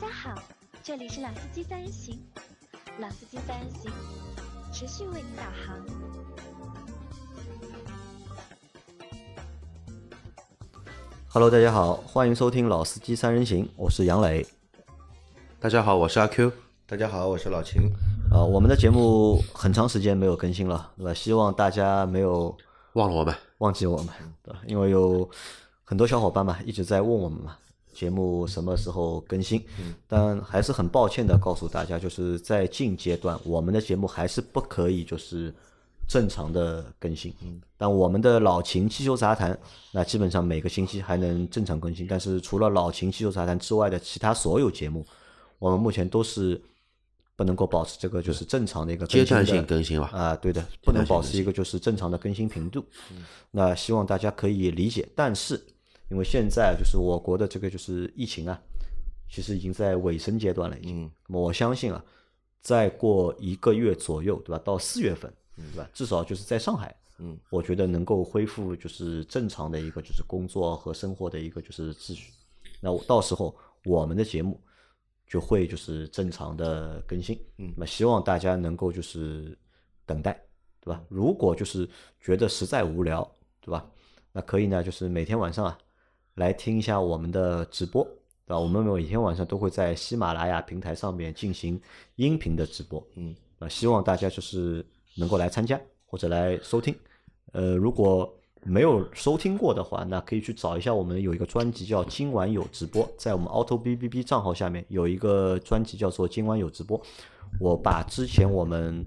家好，这里是老司机三人行，老司机三人行持续为您导航。Hello，大家好，欢迎收听老司机三人行，我是杨磊。大家好，我是阿 Q。大家好，我是老秦。啊、我们的节目很长时间没有更新了，对吧？希望大家没有忘了我们，忘记我们，对吧？因为有很多小伙伴嘛一直在问我们嘛，节目什么时候更新？但还是很抱歉的告诉大家，就是在近阶段，我们的节目还是不可以就是正常的更新。但我们的老秦汽修杂谈，那基本上每个星期还能正常更新。但是除了老秦汽修杂谈之外的其他所有节目，我们目前都是不能够保持这个就是正常的一个阶段性更新吧。啊，对的，不能保持一个就是正常的更新频度。那希望大家可以理解，但是因为现在就是我国的这个就是疫情啊，其实已经在尾声阶段了，已经。嗯那么我相信啊，再过一个月左右，对吧？到四月份，对吧？至少就是在上海，嗯，我觉得能够恢复就是正常的一个就是工作和生活的一个就是秩序。那我到时候我们的节目就会就是正常的更新，嗯那么希望大家能够就是等待，对吧？如果就是觉得实在无聊，对吧？那可以呢，就是每天晚上啊来听一下我们的直播，对吧？我们每天晚上都会在喜马拉雅平台上面进行音频的直播，嗯，啊，希望大家就是能够来参加或者来收听。呃，如果没有收听过的话，那可以去找一下我们有一个专辑叫《今晚有直播》，在我们 Auto B B B 账号下面有一个专辑叫做《今晚有直播》。我把之前我们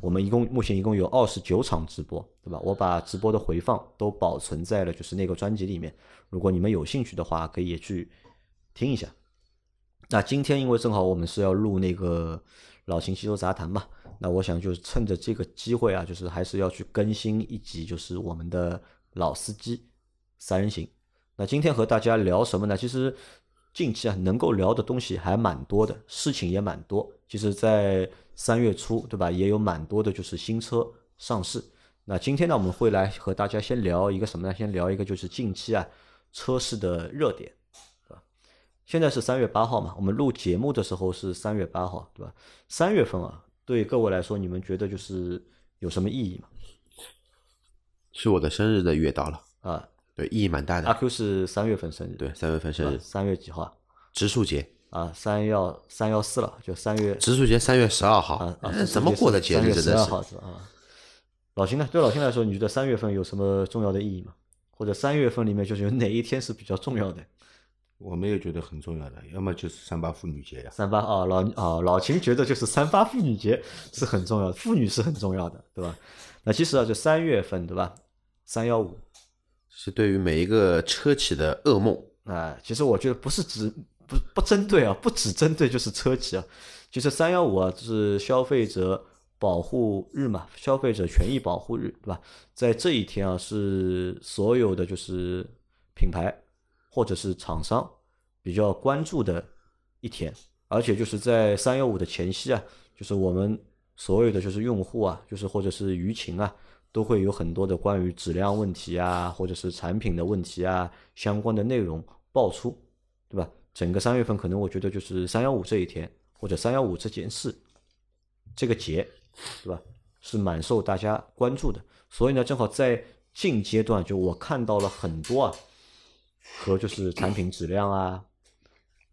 我们一共目前一共有二十九场直播，对吧？我把直播的回放都保存在了就是那个专辑里面。如果你们有兴趣的话，可以也去听一下。那今天因为正好我们是要录那个老秦汽修杂谈嘛，那我想就是趁着这个机会啊，就是还是要去更新一集，就是我们的老司机三人行。那今天和大家聊什么呢？其实近期啊，能够聊的东西还蛮多的，事情也蛮多。其实，在三月初，对吧，也有蛮多的就是新车上市。那今天呢，我们会来和大家先聊一个什么呢？先聊一个就是近期啊车市的热点，对吧？现在是三月八号嘛，我们录节目的时候是三月八号，对吧？三月份啊，对各位来说，你们觉得就是有什么意义吗？是我的生日的月到了，啊，对，意义蛮大的阿。Q 是三月份生日，对，三月份生日，三月几号啊？植树节，啊，三幺三幺四了，就三月植树节三月十二号啊，啊，哎怎么过的节日？真十二的是号是吧啊。老秦呢？对老秦来说，你觉得三月份有什么重要的意义吗？或者三月份里面就是有哪一天是比较重要的？我没有觉得很重要的，要么就是三八妇女节呀、三八啊，老啊老秦觉得就是三八妇女节是很重要的，妇女是很重要的，对吧？那其实啊，就三月份，对吧？三幺五是对于每一个车企的噩梦。啊，其实我觉得不是只不不针对啊，不只针对就是车企啊，其实三幺五啊就是消费者保护日嘛，消费者权益保护日，对吧？在这一天啊，是所有的就是品牌或者是厂商比较关注的一天，而且就是在三幺五的前夕啊，就是我们所有的就是用户啊，就是或者是舆情啊，都会有很多的关于质量问题啊，或者是产品的问题啊，相关的内容爆出，对吧？整个三月份可能我觉得就是三幺五这一天，或者三幺五这件事，这个节，是吧？是蛮受大家关注的。所以呢，正好在近阶段，就我看到了很多啊，和就是产品质量啊，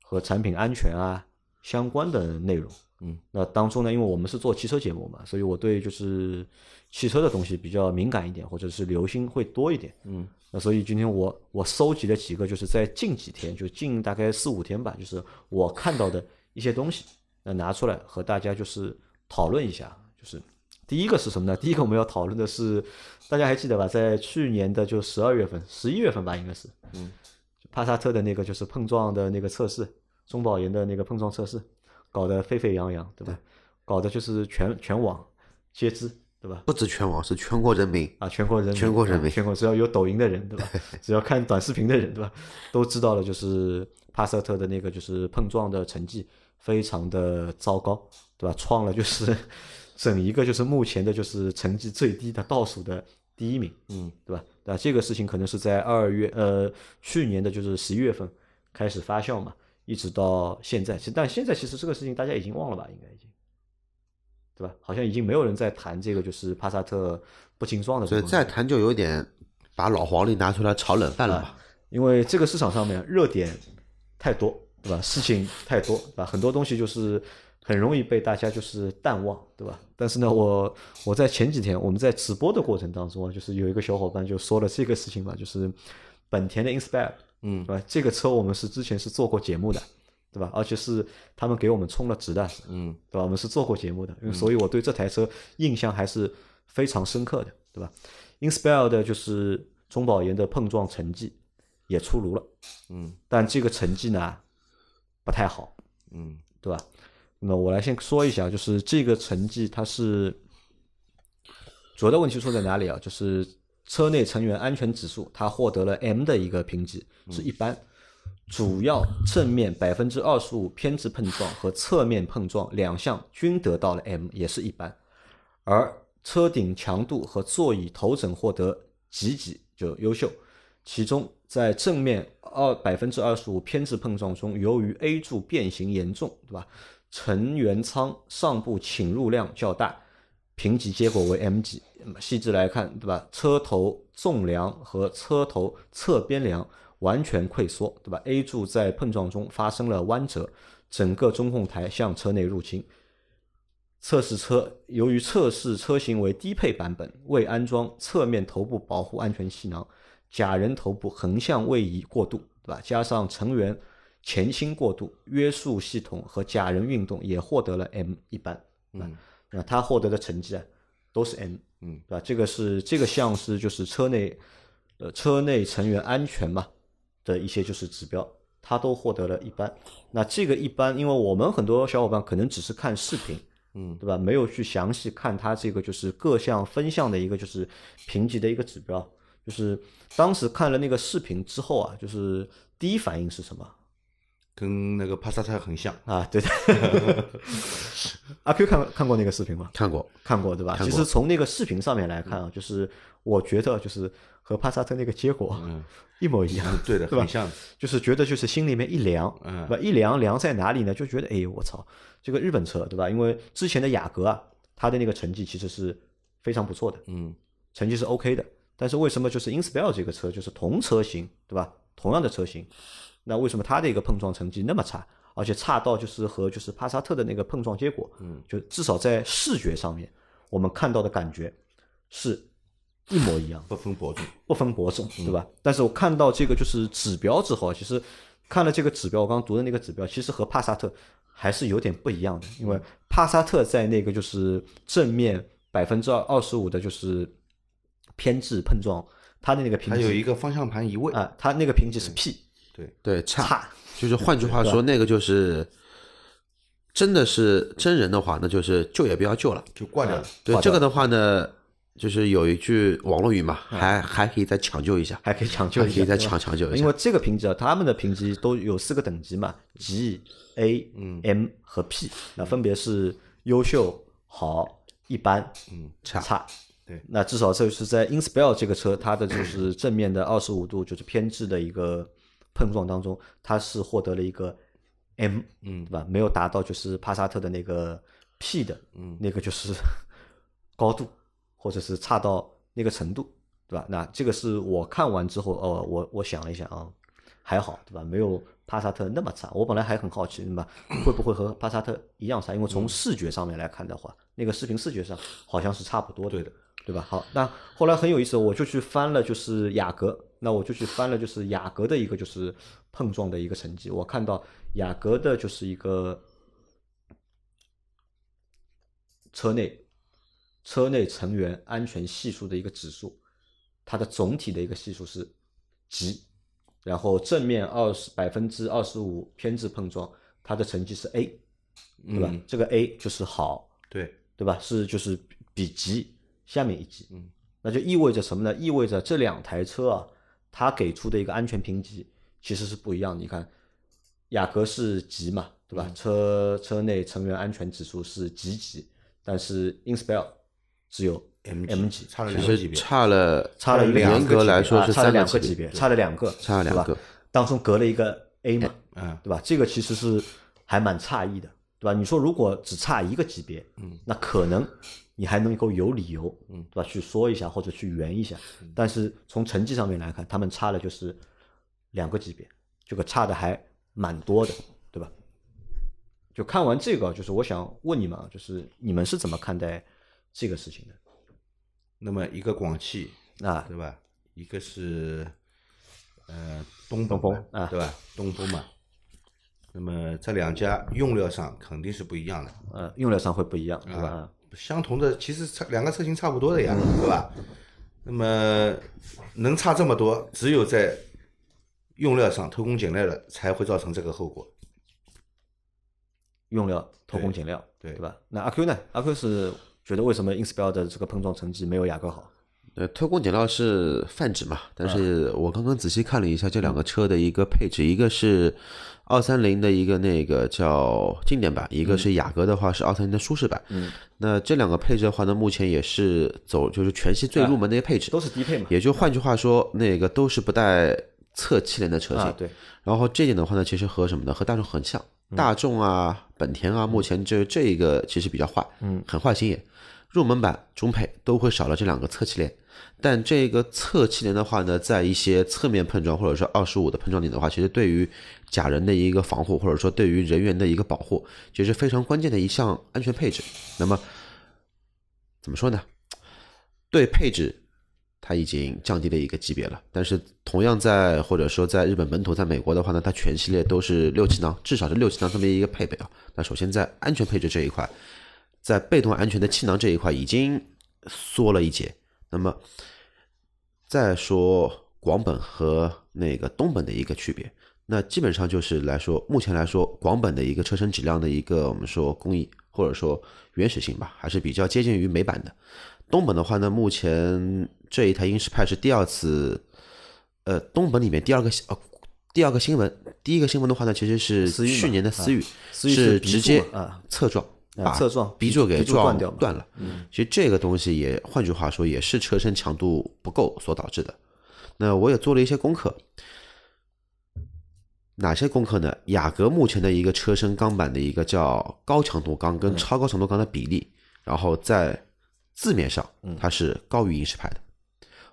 和产品安全啊相关的内容。嗯，那当中呢，因为我们是做汽车节目嘛，所以我对就是汽车的东西比较敏感一点，或者是留心会多一点。嗯，那所以今天我我收集了几个，就是在近几天，就近大概四五天吧，就是我看到的一些东西，那拿出来和大家就是讨论一下。就是第一个是什么呢？第一个我们要讨论的是，大家还记得吧？在去年的就十二月份、十一月份吧，应该是，嗯，帕萨特的那个就是碰撞的那个测试，中保研的那个碰撞测试，搞得沸沸扬扬，对吧？搞得就是全全网皆知，对吧？不止全网，是全国人民。啊，全国人民，全国人民啊全国只要有抖音的人，对吧？只要看短视频的人，对吧？都知道了，就是帕萨特的那个就是碰撞的成绩非常的糟糕，对吧？创了就是 整一个就是目前的就是成绩最低的倒数的第一名，嗯，对吧？那这个事情可能是在二月呃去年的就是十一月份开始发酵嘛，一直到现在。其实，但现在其实这个事情大家已经忘了吧？应该已经，对吧？好像已经没有人在谈这个，就是帕萨特不清爽的所以。再谈就有点把老黄历拿出来炒冷饭了吧。啊，因为这个市场上面热点太多，对吧？事情太多，对吧？很多东西就是很容易被大家就是淡忘，对吧？但是呢，我我在前几天我们在直播的过程当中啊，就是有一个小伙伴就说了这个事情嘛，就是本田的 Inspire，嗯对吧？这个车我们是之前是做过节目的，对吧？而且是他们给我们充了值的，嗯对吧？我们是做过节目的，因为所以我对这台车印象还是非常深刻的，对吧？Inspire 的就是中保研的碰撞成绩也出炉了，嗯但这个成绩呢不太好，嗯对吧？那我来先说一下，就是这个成绩它是主要的问题出在哪里啊？就是车内成员安全指数，它获得了 M 的一个评级，是一般。主要正面百分之二十五偏置碰撞和侧面碰撞两项均得到了 M，也是一般。而车顶强度和座椅头枕获得几级就优秀，其中在正面二百分之二十五偏置碰撞中，由于 A 柱变形严重，对吧？成员舱上部侵入量较大，评级结果为 M 级。那么细致来看，对吧？车头纵梁和车头侧边梁完全溃缩，对吧？A 柱在碰撞中发生了弯折，整个中控台向车内入侵。测试车由于测试车型为低配版本，未安装侧面头部保护安全气囊，假人头部横向位移过度，对吧？加上成员前倾过度，约束系统和假人运动也获得了 M 一般。嗯那他获得的成绩啊，都是 M，嗯，对吧？这个是这个项是就是车内，呃，车内成员安全嘛的一些就是指标，他都获得了一般。那这个一般，因为我们很多小伙伴可能只是看视频，嗯对吧？没有去详细看他这个就是各项分项的一个就是评级的一个指标。就是当时看了那个视频之后啊，就是第一反应是什么？跟那个帕萨特很像。啊，对的。阿 Q 看看过那个视频吗？看过，看过对吧？其实从那个视频上面来看啊，就是我觉得就是和帕萨特那个结果嗯，一模一样，嗯对的，对吧很像。就是觉得就是心里面一凉，嗯对吧？一凉凉在哪里呢？就觉得哎，我操，这个日本车对吧？因为之前的雅阁啊，它的那个成绩其实是非常不错的，嗯成绩是 OK 的。但是为什么就是 Inspire 这个车就是同车型对吧？同样的车型，那为什么它的一个碰撞成绩那么差？而且差到就是和就是帕萨特的那个碰撞结果，嗯，就至少在视觉上面，我们看到的感觉是一模一样。不分伯仲。不分伯仲，嗯对吧？但是我看到这个就是指标之后啊，其实看了这个指标，我刚刚读的那个指标，其实和帕萨特还是有点不一样的，因嗯为帕萨特在那个就是正面百分之二二十五的就是偏置碰撞，它的那个评它有一个方向盘移位。啊，它那个评级是 P 对，对，差，差，就是换句话说，那个就是真的是真人的话，那就是救也不要救了。就挂掉了。对这个的话呢，就是有一句网络语嘛，还还可以再抢救一下，还可以抢救一下，还可以再抢抢救一下因为。这个评级啊，他们的评级都有四个等级嘛，G、A、嗯 M 和 P，那分别是优秀、好、一般、嗯差差。对那至少这是在 Inspire 这个车，它的就是正面的二十五度就是偏置的一个碰撞当中，它是获得了一个 M，嗯对吧？没有达到就是帕萨特的那个 P 的，嗯那个就是 高度，或者是差到那个程度，对吧？那这个是我看完之后，哦，我我想了一下啊，还好，对吧？没有帕萨特那么差。我本来还很好奇，对吧？会不会和帕萨特一样差？因为从视觉上面来看的话，那个视频视觉上好像是差不多的，对的，对吧？好，那后来很有意思，我就去翻了就是雅阁，那我就去翻了就是雅阁的一个就是碰撞的一个成绩，我看到雅阁的就是一个车内车内成员安全系数的一个指数，它的总体的一个系数是 G，然后正面二十百分之二十五偏置碰撞，它的成绩是 A，对吧？嗯这个 A 就是好，对，对吧？是就是比 G 下面一级，嗯，那就意味着什么呢？意味着这两台车啊，它给出的一个安全评级其实是不一样的。你看，雅阁是级嘛，对吧？车车内成员安全指数是级级，但是 Inspire 只有 M M 级，差了其实两个级别。差了差了两严格来说是啊差了两个级别，差了两个，差了两个当中隔了一个 A 嘛，嗯，对吧？这个其实是还蛮诧异的，对吧？你说如果只差一个级别，嗯，那可能你还能够有理由，嗯，对吧？去说一下或者去圆一下，但是从成绩上面来看，他们差的就是两个级别，这个差的还蛮多的，对吧？就看完这个，就是我想问你们啊，就是你们是怎么看待这个事情的？那么一个广汽，啊，对吧？一个是呃东东风风啊对吧？东风嘛。那么这两家用料上肯定是不一样的，呃，用料上会不一样，对吧？啊，相同的其实差两个车型差不多的呀，对吧？那么能差这么多，只有在用料上偷工减料了，才会造成这个后果。用料偷工减料，对对吧？那阿 Q 呢？阿 Q 是觉得为什么 Inspire 的这个碰撞成绩没有雅阁好？呃，偷工减料是泛指嘛，但是我刚刚仔细看了一下这两个车的一个配置，一个是二三零的一个那个叫经典版，一个是雅阁的话是二三零的舒适版。嗯，那这两个配置的话呢，目前也是走就是全系最入门的一个配置，都是低配嘛？也就换句话说，那个都是不带侧气帘的车型。啊，对，然后这点的话呢，其实和什么呢？和大众很像。大众啊、本田啊，目前这这一个其实比较坏，嗯，很坏心眼。入门版、中配都会少了这两个侧气帘，但这个侧气帘的话呢，在一些侧面碰撞或者说二十五的碰撞点的话，其实对于假人的一个防护，或者说对于人员的一个保护，其实非常关键的一项安全配置。那么怎么说呢？对配置它已经降低了一个级别了，但是同样在或者说在日本本土，在美国的话呢，它全系列都是六气囊，至少是六气囊这么一个配备啊。那首先在安全配置这一块，在被动安全的气囊这一块已经缩了一截。那么再说广本和那个东本的一个区别，那基本上就是来说，目前来说，广本的一个车身质量的一个我们说工艺或者说原始性吧，还是比较接近于美版的。东本的话呢，目前这一台英仕派是第二次，呃，东本里面第二个呃第二个新闻，第一个新闻的话呢，其实是去年的思域，思域是直接嘛啊侧撞，啊把侧撞鼻柱给撞断掉断了。其实这个东西也，换句话说，也是车身强度不够所导致的。那我也做了一些功课，哪些功课呢？雅阁目前的一个车身钢板的一个叫高强度钢跟超高强度钢的比例，然后在字面上它是高于英仕派的，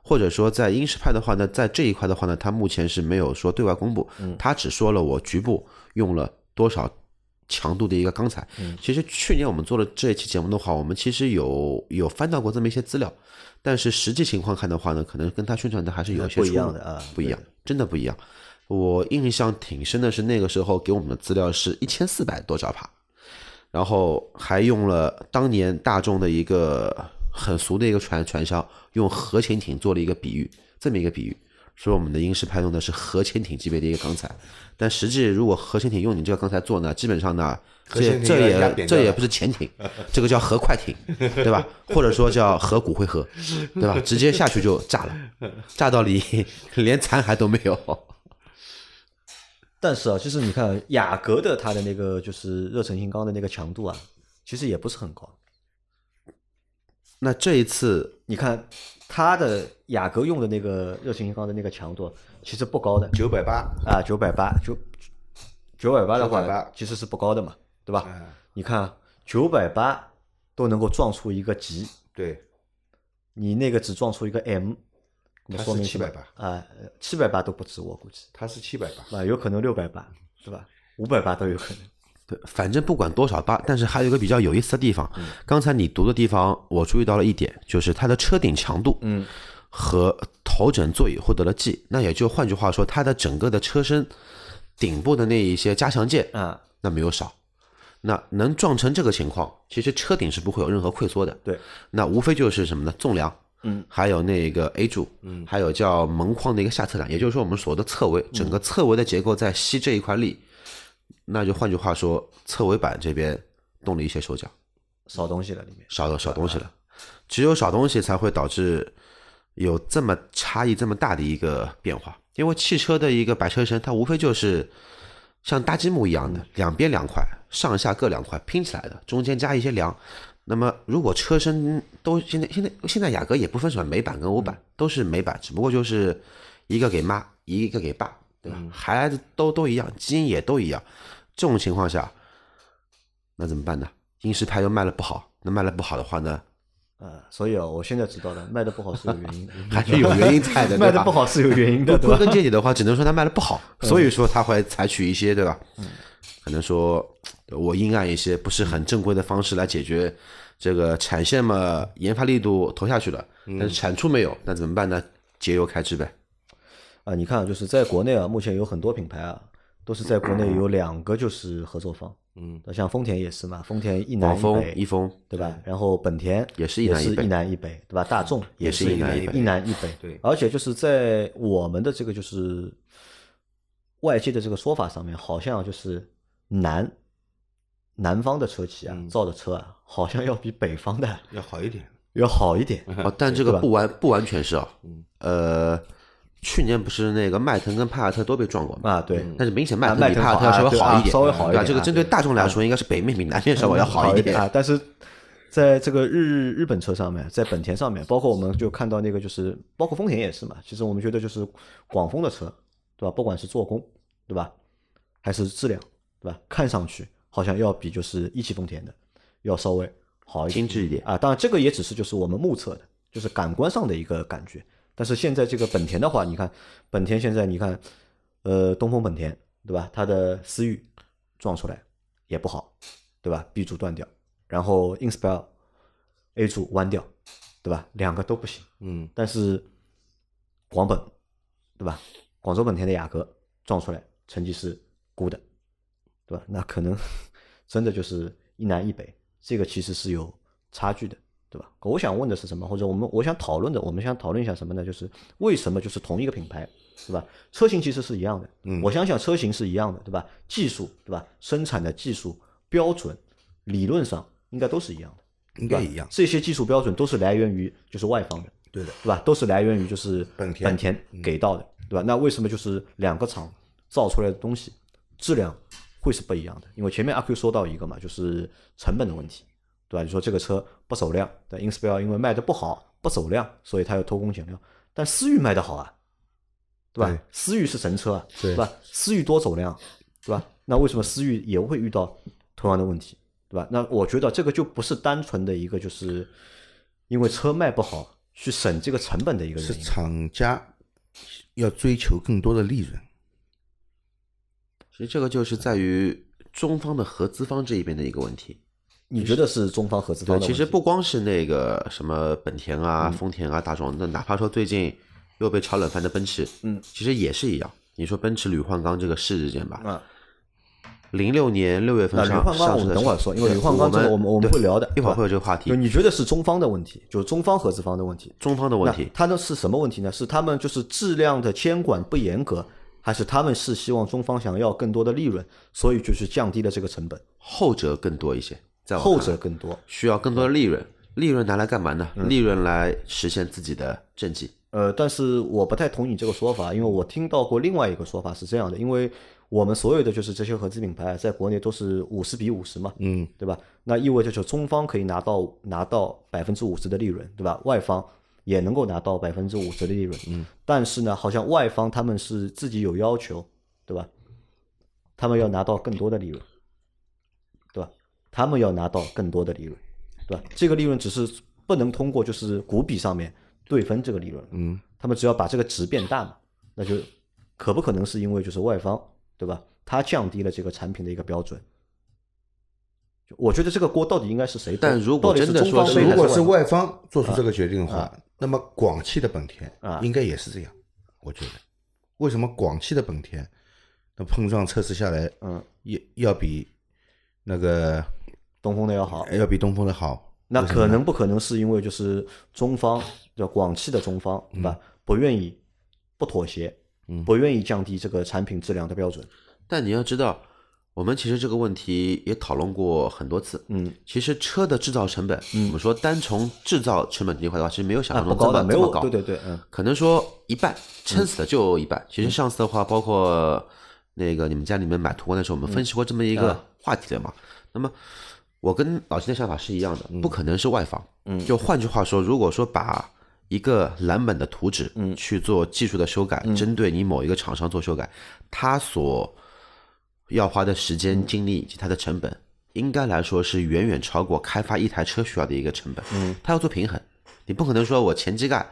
或者说在英仕派的话呢，在这一块的话呢，它目前是没有说对外公布，它只说了我局部用了多少强度的一个钢材。其实去年我们做了这一期节目的话，我们其实有有翻到过这么一些资料，但是实际情况看的话呢，可能跟他宣传的还是有一些不一样的啊不一样，真的不一样。我印象挺深的是那个时候给我们的资料是一千四百多兆帕，然后还用了当年大众的一个很俗的一个传传销，用核潜艇做了一个比喻，这么一个比喻，说我们的英式派用的是核潜艇级别的一个钢材，但实际如果核潜艇用你这个钢材做呢，基本上呢，这这也这也不是潜艇，这个叫核快艇，对吧？或者说叫核骨灰盒，对吧？直接下去就炸了，炸到你 连残骸都没有。但是啊，其实你看雅阁的它的那个就是热成型钢的那个强度啊，其实也不是很高。那这一次你看它的雅阁用的那个热成型钢的那个强度，其实不高的。九百八，啊，九百八九九百八的话980，其实是不高的嘛，对吧？嗯，你看九百八都能够撞出一个 G，对，你那个只撞出一个 M，那么它说明是780啊，七百八都不止，我估计。它是七百八，啊，有可能六百八，对吧？五百八都有可能。对，反正不管多少八，但是还有一个比较有意思的地方，嗯刚才你读的地方，我注意到了一点，就是它的车顶强度，嗯，和头枕座椅获得了 G，那也就换句话说，它的整个的车身顶部的那一些加强件，啊，那没有少。那能撞成这个情况，其实车顶是不会有任何溃缩的。对，那无非就是什么呢？纵梁，嗯，还有那个 A 柱，嗯，还有叫门框的一个下侧梁，也就是说我们所谓的侧围，整个侧围的结构在吸这一块力。那就换句话说，侧围板这边动了一些手脚，少东西了里面。少了少东西了，只有少东西才会导致有这么差异这么大的一个变化。因为汽车的一个白车身，它无非就是像搭积木一样的，两边两块，上下各两块拼起来的，中间加一些梁。那么如果车身都现在现在现在雅阁也不分什么美版跟欧版，都是美版，只不过就是一个给妈，一个给爸，对吧？孩子都都一样，基因也都一样。这种情况下，那怎么办呢？英仕派又卖的不好，那卖的不好的话呢，呃，所以啊，我现在知道了，卖的 不好是有原因的，还是有原因在的，卖的不好是有原因的，对归吧？根结底的话，只能说他卖的不好，嗯所以说他会采取一些对吧？可能说我阴暗一些，不是很正规的方式来解决这个产线嘛，研发力度投下去了，嗯但是产出没有，那怎么办呢？节油开支呗。啊，你看，就是在国内啊，目前有很多品牌啊，都是在国内有两个就是合作方，嗯，那像丰田也是嘛，丰田一南、一北，一丰，对吧？然后本田也是一南一北一南一北，对吧？大众也是是一南一北一南一北。对而且就是在我们的这个就是外界的这个说法上面，好像就是南南方的车企啊，造的车啊，好像要比北方的要好一点。要好一点。哦，但这个不完不完全是啊，嗯呃，去年不是那个迈腾跟帕萨特都被撞过嘛？啊，对，但是明显迈啊迈腾腾比帕萨特要好啊对啊稍微好一点，稍微好一点这个针对大众来说，应该是北面比南面稍微要好一点。啊。但是在这个日日本车上面，在本田上面，包括我们就看到那个就是，包括丰田也是嘛。其实我们觉得就是广丰的车，对吧？不管是做工，对吧，还是质量，对吧？看上去好像要比就是一汽丰田的要稍微好一点，精致一点啊。当然，这个也只是就是我们目测的，就是感官上的一个感觉。但是现在这个本田的话，你看本田现在你看，呃，东风本田对吧？它的思域撞出来也不好，对吧？B 柱断掉，然后 Inspire A 柱弯掉，对吧？两个都不行。嗯，但是广本，对吧？广州本田的雅阁撞出来成绩是估的，对吧？那可能 真的就是一南一北，这个其实是有差距的，对吧？我想问的是什么？或者我们我想讨论的，我们想讨论一下什么呢？就是为什么就是同一个品牌，对吧？车型其实是一样的，嗯我想想车型是一样的，对吧？技术，对吧？生产的技术标准，理论上应该都是一样的。应该一样。这些技术标准都是来源于就是外方的，对的，对吧？都是来源于就是本田本田给到的，对吧？那为什么就是两个厂造出来的东西质量会是不一样的？因为前面阿 Q 说到一个嘛，就是成本的问题，对吧？你说这个车不走量，对 Inspire 因为卖的不好，不走量，所以它要偷工减料。但思域卖的好啊，对吧？对思域是神车啊，对对吧？思域多走量，对吧？那为什么思域也会遇到同样的问题，对吧？那我觉得这个就不是单纯的一个就是因为车卖不好去省这个成本的一个是原因。厂家要追求更多的利润。其实这个就是在于中方的合资方这一边的一个问题。你觉得是中方合资方对，的问题？其实不光是那个什么本田嗯啊、丰田啊、大众，那哪怕说最近又被炒冷饭的奔驰，嗯，其实也是一样。你说奔驰铝换钢这个事件吧，嗯，零六年六月份上上市的等会儿说，因为铝换钢这个我们我们对会聊的，一会儿会有这个话题就。你觉得是中方的问题，就是中方合资方的问题？中方的问题那，它呢是什么问题呢？是他们就是质量的监管不严格，还是他们是希望中方想要更多的利润，所以就是降低了这个成本？后者更多一些，在后者更多。需要更多的利润，利润拿来干嘛呢？嗯利润来实现自己的政绩。呃，但是我不太同意你这个说法，因为我听到过另外一个说法是这样的，因为我们所有的就是这些合资品牌在国内都是五十比五十嘛，嗯，对吧？那意味着就中方可以拿到拿到百分之五十的利润，对吧？外方也能够拿到百分之五十的利润，嗯，但是呢，好像外方他们是自己有要求，对吧？他们要拿到更多的利润？他们要拿到更多的利润，对吧？这个利润只是不能通过就是股比上面对分这个利润，嗯，他们只要把这个值变大嘛，那就可不可能是因为就是外方对吧？他降低了这个产品的一个标准。我觉得这个锅到底应该是谁？但如果真的说是如果是外外方做出这个决定的话，那么广汽的本田啊应该也是这样，我觉得。为什么广汽的本田那碰撞测试下来，嗯，要要比那个东风的要好？要比东风的好？那可能不可能是因为就是中方叫广汽的中方对吧？不愿意不妥协，嗯不愿意降低这个产品质量的标准。但你要知道，我们其实这个问题也讨论过很多次。嗯，其实车的制造成本，我们说单从制造成本这一块的话，其实没有想啊，象中的，没有么这么高。对对对，嗯，可能说一半，撑死的就一半。其实上次的话，包括那个你们家里面买途观的时候，我们分析过这么一个啊话题的嘛。那么我跟老秦的想法是一样的，不可能是外方。嗯就换句话说，如果说把一个蓝本的图纸，嗯去做技术的修改，针对你某一个厂商做修改，它所要花的时间、精力以及它的成本，应该来说是远远超过开发一台车需要的一个成本。嗯，它要做平衡，你不可能说我前机盖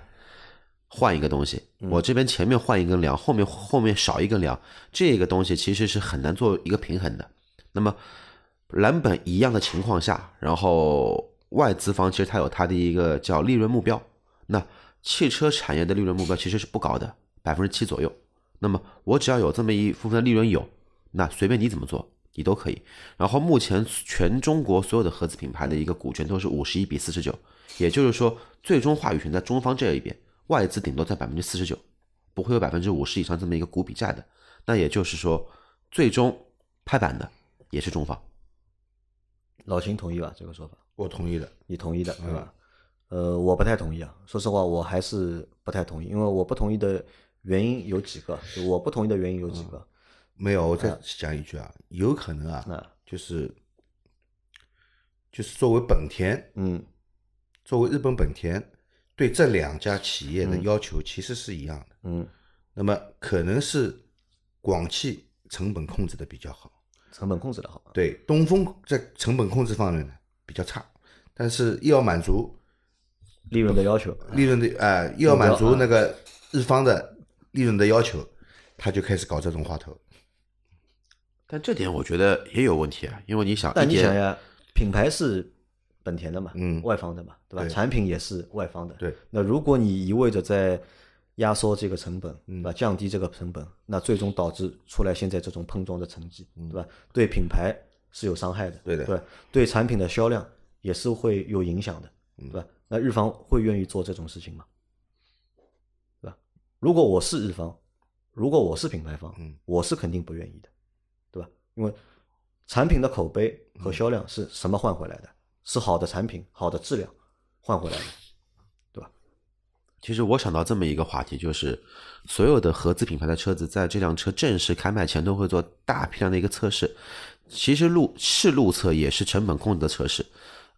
换一个东西，我这边前面换一根梁，后面后面少一根梁，这个东西其实是很难做一个平衡的。那么蓝本一样的情况下，然后外资方其实它有它的一个叫利润目标，那汽车产业的利润目标其实是不高的，百分之七左右。那么我只要有这么一部分利润有，那随便你怎么做，你都可以。然后目前全中国所有的合资品牌的一个股权都是五十一比四十九，也就是说最终话语权在中方这一边，外资顶多在百分之四十九，不会有百分之五十以上这么一个股比债的。那也就是说，最终拍板的也是中方。老秦同意吧？这个说法，我同意的。你同意的，对吧？呃，我不太同意啊。说实话，我还是不太同意，因为我不同意的原因有几个。就我不同意的原因有几个。没有，我再讲一句啊，有可能啊，那就是就是作为本田，嗯作为日本本田，对这两家企业的要求其实是一样的。嗯，那么可能是广汽成本控制的比较好，成本控制的好。对东风在成本控制方面呢比较差，但是又要满足利润的要求，利润的呃，又要满足那个日方的利润的要求，他就开始搞这种花头。但这点我觉得也有问题啊，因为你想，但你想呀，品牌是本田的嘛，嗯外方的嘛，对吧？对产品也是外方的，对。那如果你一味的在压缩这个成本，嗯对吧？降低这个成本，那最终导致出来现在这种碰撞的成绩，嗯对吧？对品牌是有伤害的，对的对，对产品的销量也是会有影响的，嗯对吧？那日方会愿意做这种事情吗？对吧？如果我是日方，如果我是品牌方，嗯我是肯定不愿意的，对吧？因为产品的口碑和销量是什么换回来的？是好的产品、好的质量换回来的？其实我想到这么一个话题，就是所有的合资品牌的车子在这辆车正式开卖前都会做大批量的一个测试。其实路试路测也是成本控制的测试。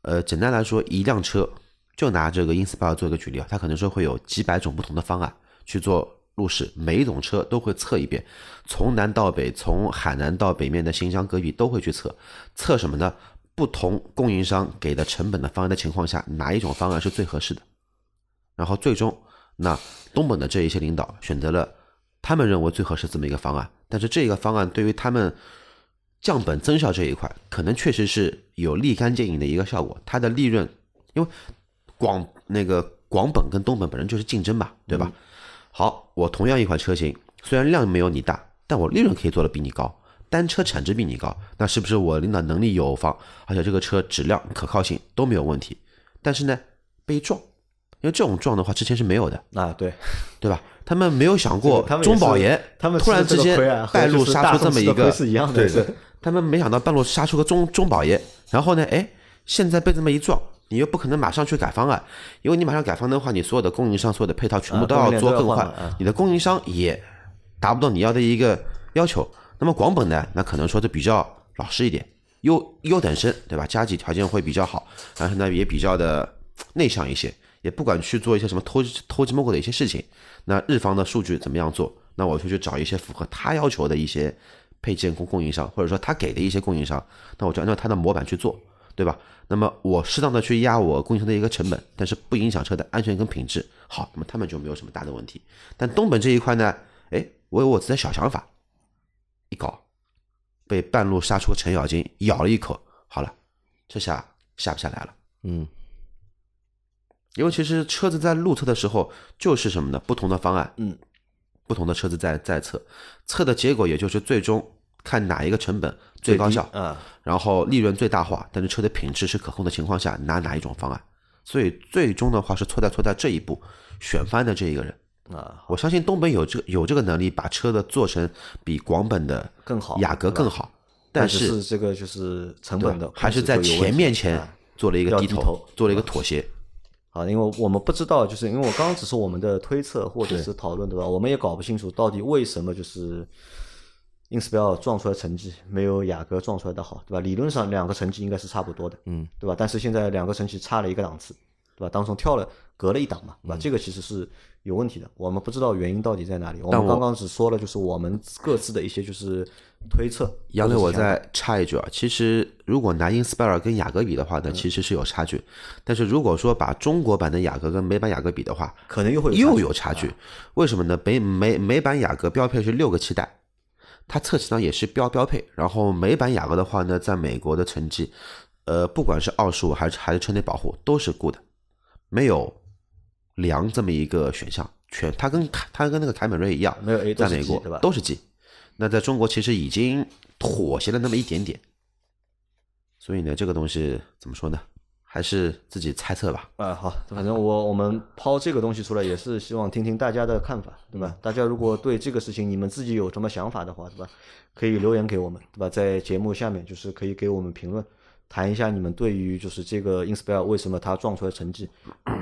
呃，简单来说，一辆车就拿这个 Inspire 做一个举例啊，它可能说会有几百种不同的方案去做路试，每一种车都会测一遍，从南到北，从海南到北面的新疆、戈壁都会去测。测什么呢？不同供应商给的成本的方案的情况下，哪一种方案是最合适的？然后最终，那东本的这一些领导选择了他们认为最合适这么一个方案，但是这个方案对于他们降本增效这一块，可能确实是有立竿见影的一个效果。它的利润，因为广那个广本跟东本本身就是竞争嘛，对吧？好，我同样一款车型，虽然量没有你大，但我利润可以做的比你高，单车产值比你高，那是不是我领导能力有方，而且这个车质量、可靠性都没有问题？但是呢，被撞，因为这种撞的话之前是没有的，啊，对，对吧？他们没有想过 中保研他们突然之间半路杀出这么一个亏是一样的，对他们没想到半路杀出个中中保研，然后呢，哎，现在被这么一撞，你又不可能马上去改方案，因为你马上改方案的话，你所有的供应商、所有的配套全部啊都要做更换，啊你的供应商也达不到你要的一个要求。那么广本呢，那可能说的比较老实一点，优优等生，对吧？家境条件会比较好，然后呢也比较的内向一些，也不管去做一些什么偷偷鸡摸狗的一些事情。那日方的数据怎么样做？那我就去找一些符合他要求的一些配件供供应商，或者说他给的一些供应商，那我就按照他的模板去做，对吧？那么我适当的去压我供应商的一个成本，但是不影响车的安全跟品质。好，那么他们就没有什么大的问题。但东本这一块呢，哎，我有我自己的小想法，一搞被半路杀出个程咬金，咬了一口，好了，这下下不下来了。嗯，因为其实车子在路测的时候就是什么呢？不同的方案，嗯，不同的车子在在测，测的结果也就是最终看哪一个成本最高效，嗯，然后利润最大化，但是车的品质是可控的情况下，拿哪一种方案？所以最终的话是错在错在这一步，选方案的这一个人。啊，我相信东本有这个有这个能力，把车子做成比广本的更好雅阁更好，但是是这个就是成本的还是在钱面前啊做了一个低头要低头，做了一个妥协。啊，因为我们不知道，就是因为我刚刚只是我们的推测或者是讨论，对吧？我们也搞不清楚到底为什么就是 Inspire 撞出来成绩没有雅阁撞出来的好，对吧？理论上两个成绩应该是差不多的，嗯，对吧？但是现在两个成绩差了一个档次，对吧？当中跳了隔了一档嘛，对吧？这个其实是有问题的，我们不知道原因到底在哪里。我们刚刚只说了就是我们各自的一些就是推测。杨磊，我再插一句啊，其实如果拿 Inspire 跟雅阁比的话嗯呢，其实是有差距。但是如果说把中国版的雅阁跟美版雅阁比的话，可能又会又有有差距。为什么呢？美美美版雅阁标配是六个气袋，它侧气囊也是标标配。然后美版雅阁的话呢，在美国的成绩，呃，不管是二十五还是还是车内保护，都是 good，没有良这么一个选项。全它跟凯它跟那个凯美瑞一样，没有 A 都是在美 G，国对吧都是 G。那在中国其实已经妥协了那么一点点，所以呢，这个东西怎么说呢？还是自己猜测吧。啊，好，反正我我们抛这个东西出来，也是希望听听大家的看法，对吧？大家如果对这个事情你们自己有什么想法的话，对吧？可以留言给我们，对吧？在节目下面就是可以给我们评论，谈一下你们对于就是这个 Inspire 为什么它撞出来成绩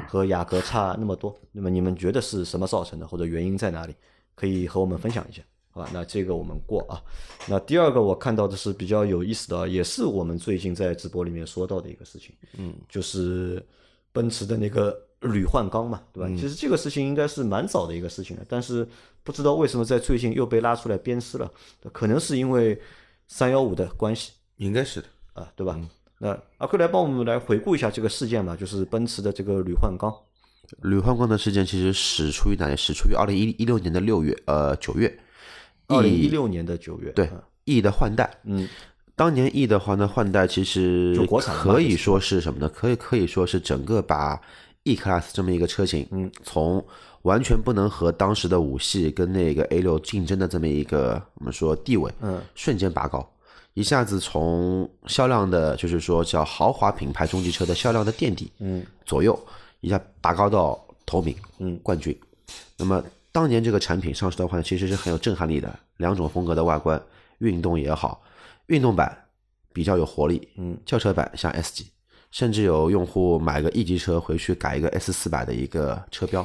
和雅阁差那么多，那么你们觉得是什么造成的，或者原因在哪里？可以和我们分享一下，好吧？那这个我们过啊。那第二个我看到的是比较有意思的啊，也是我们最近在直播里面说到的一个事情，嗯，就是奔驰的那个铝换钢嘛，对吧？其实这个事情应该是蛮早的一个事情了，但是不知道为什么在最近又被拉出来鞭尸了，可能是因为三幺五的关系应该是的。啊，对吧？那阿克来帮我们来回顾一下这个事件吧，就是奔驰的这个铝换钢，铝换钢的事件其实始出于哪里？始出于二零一一六年的六月，呃九月，二零一 E 六年的九月，对啊 E 的换代。嗯，当年 E 的话呢，换代其实可以说是什么呢？可以可以说是整个把 E Class 这么一个车型，嗯，从完全不能和当时的五系跟那个 A 六竞争的这么一个我们说地位，嗯，瞬间拔高，一下子从销量的，就是说叫豪华品牌中级车的销量的垫底，嗯，左右一下拔高到头名，嗯，冠军。那么当年这个产品上市的话呢，其实是很有震撼力的，两种风格的外观，运动也好，运动版比较有活力，嗯，轿车版像 S 级，甚至有用户买个 E 级车回去改一个 S 四百的一个车标，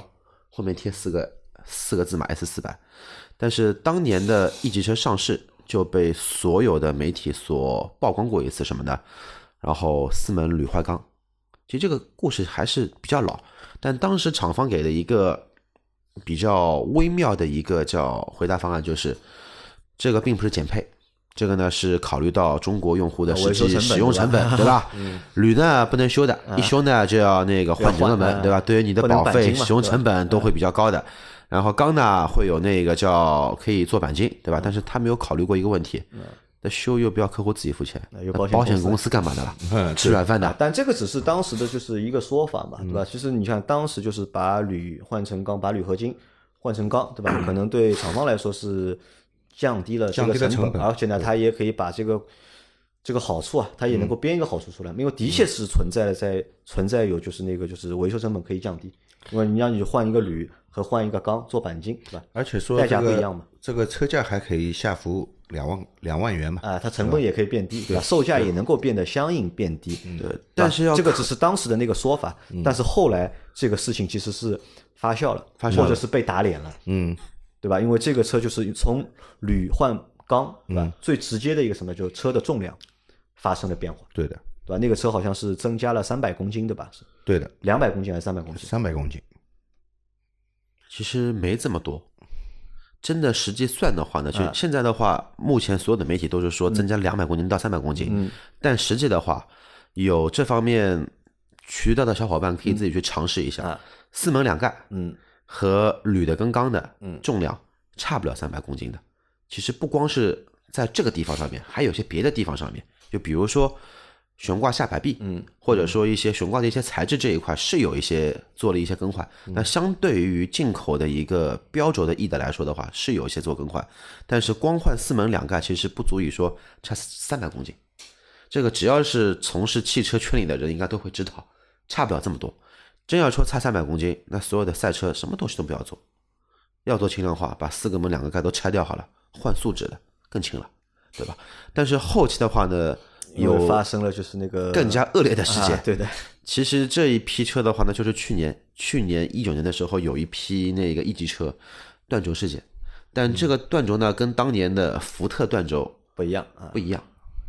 后面贴四个四个字嘛 S 四百。但是当年的 E 级车上市就被所有的媒体所曝光过一次什么呢？然后四门铝换钢，其实这个故事还是比较老，但当时厂方给的一个比较微妙的一个叫回答方案就是，这个并不是减配，这个呢是考虑到中国用户的实际使用成本，对吧？铝呢不能修的，一修呢就要那个换整个门，对吧？对于你的保费、使用成本都会比较高的。然后钢呢会有那个叫可以做钣金，对吧？但是他没有考虑过一个问题，那修又不要客户自己付钱，有那保险公司保险公司干嘛的了？嗯，吃软饭的。但这个只是当时的就是一个说法嘛，对吧？其实你看当时就是把铝换成钢，把铝合金换成钢，对吧？可能对厂方来说是降低了这降个成本而且呢，他也可以把这个这个好处啊，他也能够编一个好处出来，因为的确是存在了在存在有就是那个就是维修成本可以降低，因为你让你换一个铝和换一个钢做钣金，对吧？而且说代这个价不一样嘛这个车价还可以下浮两万两万元嘛。啊，它成本也可以变低，对吧？售价也能够变得相应变低，对吧但是要这个只是当时的那个说法，但是后来这个事情其实是发酵了，发酵了或者是被打脸了，嗯，对吧？因为这个车就是从铝换钢，对吧？最直接的一个什么，就是车的重量发生了变化，对的，对吧？那个车好像是增加了三百公斤，对吧？是对的，两百公斤还是三百公斤？三百公斤。其实没这么多。真的实际算的话呢，就啊现在的话，目前所有的媒体都是说增加两百公斤到三百公斤，嗯。但实际的话，有这方面渠道的小伙伴可以自己去尝试一下。啊。四门两盖嗯。和铝的跟钢的嗯。重量差不了三百公斤的。其实不光是在这个地方上面，还有些别的地方上面，就比如说悬挂下摆臂，嗯，或者说一些悬挂的一些材质这一块是有一些做了一些更换。嗯那相对于进口的一个标轴的 E 的来说的话，是有一些做更换，但是光换四门两盖其实不足以说差三百公斤。这个只要是从事汽车圈里的人，应该都会知道，差不了这么多。真要说差三百公斤，那所有的赛车什么东西都不要做，要做轻量化，把四个门两个盖都拆掉好了，换素质的更轻了，对吧？但是后期的话呢，有发生了就是那个更加恶劣的事件。啊对的，其实这一批车的话呢，就是去年去年一九年的时候，有一批那个一级车断轴事件，但这个断轴呢，跟当年的福特断轴不一样啊。不，一样。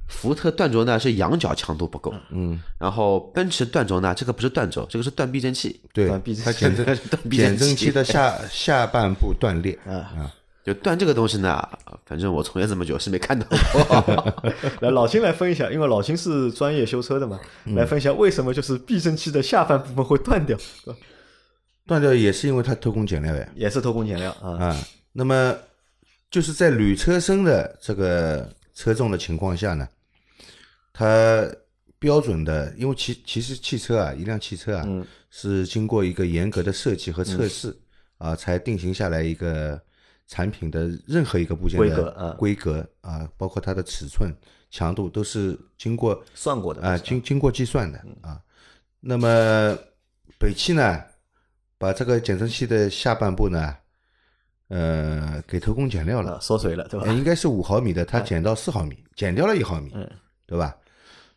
福特断轴呢是仰角强度不够，嗯，然后奔驰断轴呢，这个不是断轴，这个是断避震器，对断避震，它减震断避震器。减 震器的下下半部断裂啊，就断这个东西呢，反正我从业这么久是没看到过。来，老秦来分一下，因为老秦是专业修车的嘛，来分析一下为什么就是避震器的下半部分会断掉？断掉也是因为它偷工减料呀也是偷工减料啊。啊。那么就是在铝车身的这个车重的情况下呢，它标准的，因为其其实汽车啊，一辆汽车啊，嗯是经过一个严格的设计和测试、啊，才定型下来一个产品的任何一个部件的规格啊规格啊，包括它的尺寸、强度都是经过算过的啊，经经过计算的嗯啊。那么北汽呢，把这个减震器的下半部呢，呃，给偷工减料了啊，，缩水了，对吧呃？应该是五毫米的，它减到四毫米，减掉了一毫米，嗯对吧？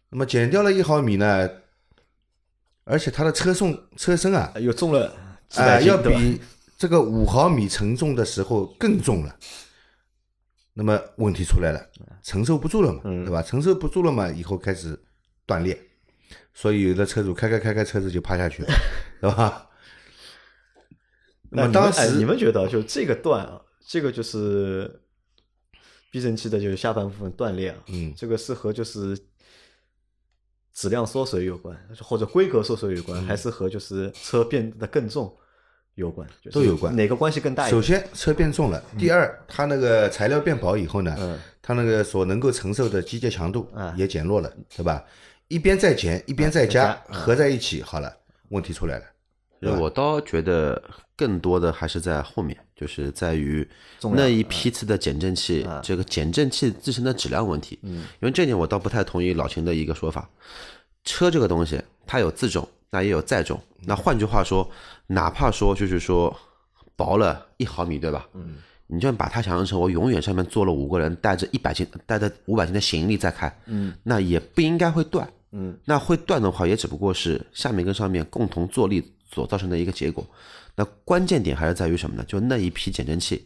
那么减掉了一毫米呢，而且它的车重车身啊，又重了几啊、百斤，要？比这个五毫米承重的时候更重了。那么问题出来了，承受不住了嘛，嗯对吧？承受不住了嘛，以后开始断裂，所以有的车主开开开开车子就趴下去了，对吧？那当时哎你们觉得就这个断啊，这个就是避震器的就是下半部分断裂啊，嗯这个是和就是质量缩水有关，或者规格缩水有关，还是和就是车变得更重有关？就是都有关哪个关系更大一首？先车变重了，第二，它那个材料变薄以后呢，嗯它那个所能够承受的机械强度啊也减弱了，对吧？一边在减，一边在加，合在一起，好了，问题出来了。我倒觉得更多的还是在后面，就是在于那一批次的减震器，啊这个减震器自身的质量问题。嗯，因为这点我倒不太同意老秦的一个说法。车这个东西，它有自重，那也有载重。那换句话说，哪怕说就是说薄了一毫米，对吧？嗯，你就把它想象成我永远上面坐了五个人，带着一百斤、带着五百斤的行李在开，嗯，那也不应该会断。嗯，那会断的话，也只不过是下面跟上面共同坐力所造成的一个结果。那关键点还是在于什么呢？就那一批减震器，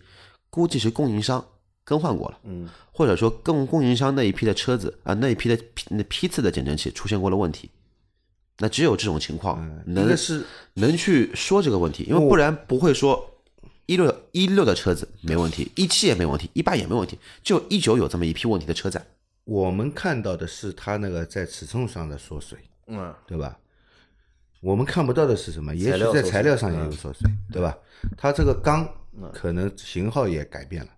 估计是供应商更换过了，嗯，或者说供供应商那一批的车子啊、那一批的那批次的减震器出现过了问题。那只有这种情况能一个是能去说这个问题，因为不然不会说一六一六的车子没问题，一七也没问题，一八也没问题，就一九有这么一批问题的车展。我们看到的是它那个在尺寸上的缩水，嗯，对吧？我们看不到的是什么？也许在材料上也有缩水，对吧？它这个钢可能型号也改变了，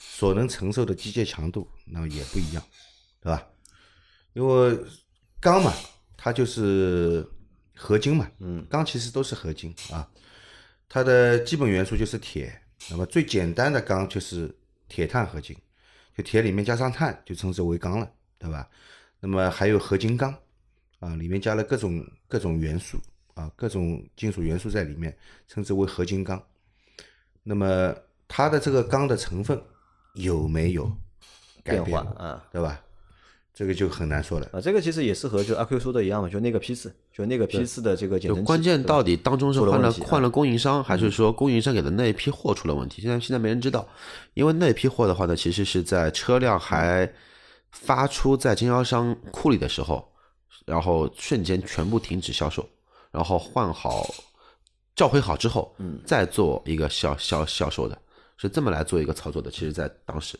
所能承受的机械强度那也不一样，对吧？因为钢嘛，它就是合金嘛，嗯，钢其实都是合金啊，它的基本元素就是铁，那么最简单的钢就是铁碳合金，就铁里面加上碳就称之为钢了，对吧？那么还有合金钢啊，里面加了各种各种元素啊，各种金属元素在里面，称之为合金钢。那么它的这个钢的成分有没有改变变化啊对吧？这个就很难说了。啊，这个其实也是和就阿 Q 说的一样嘛，就那个批次，就那个批次的这个减震器，就关键到底当中是换了换了供应商，还是说供应商给的那一批货出了问题？现在现在没人知道，因为那批货的话呢，其实是在车辆还发出在经销商库里的时候，然后瞬间全部停止销售，然后换好召回好之后，嗯，再做一个销销销售的，是这么来做一个操作的。其实，在当时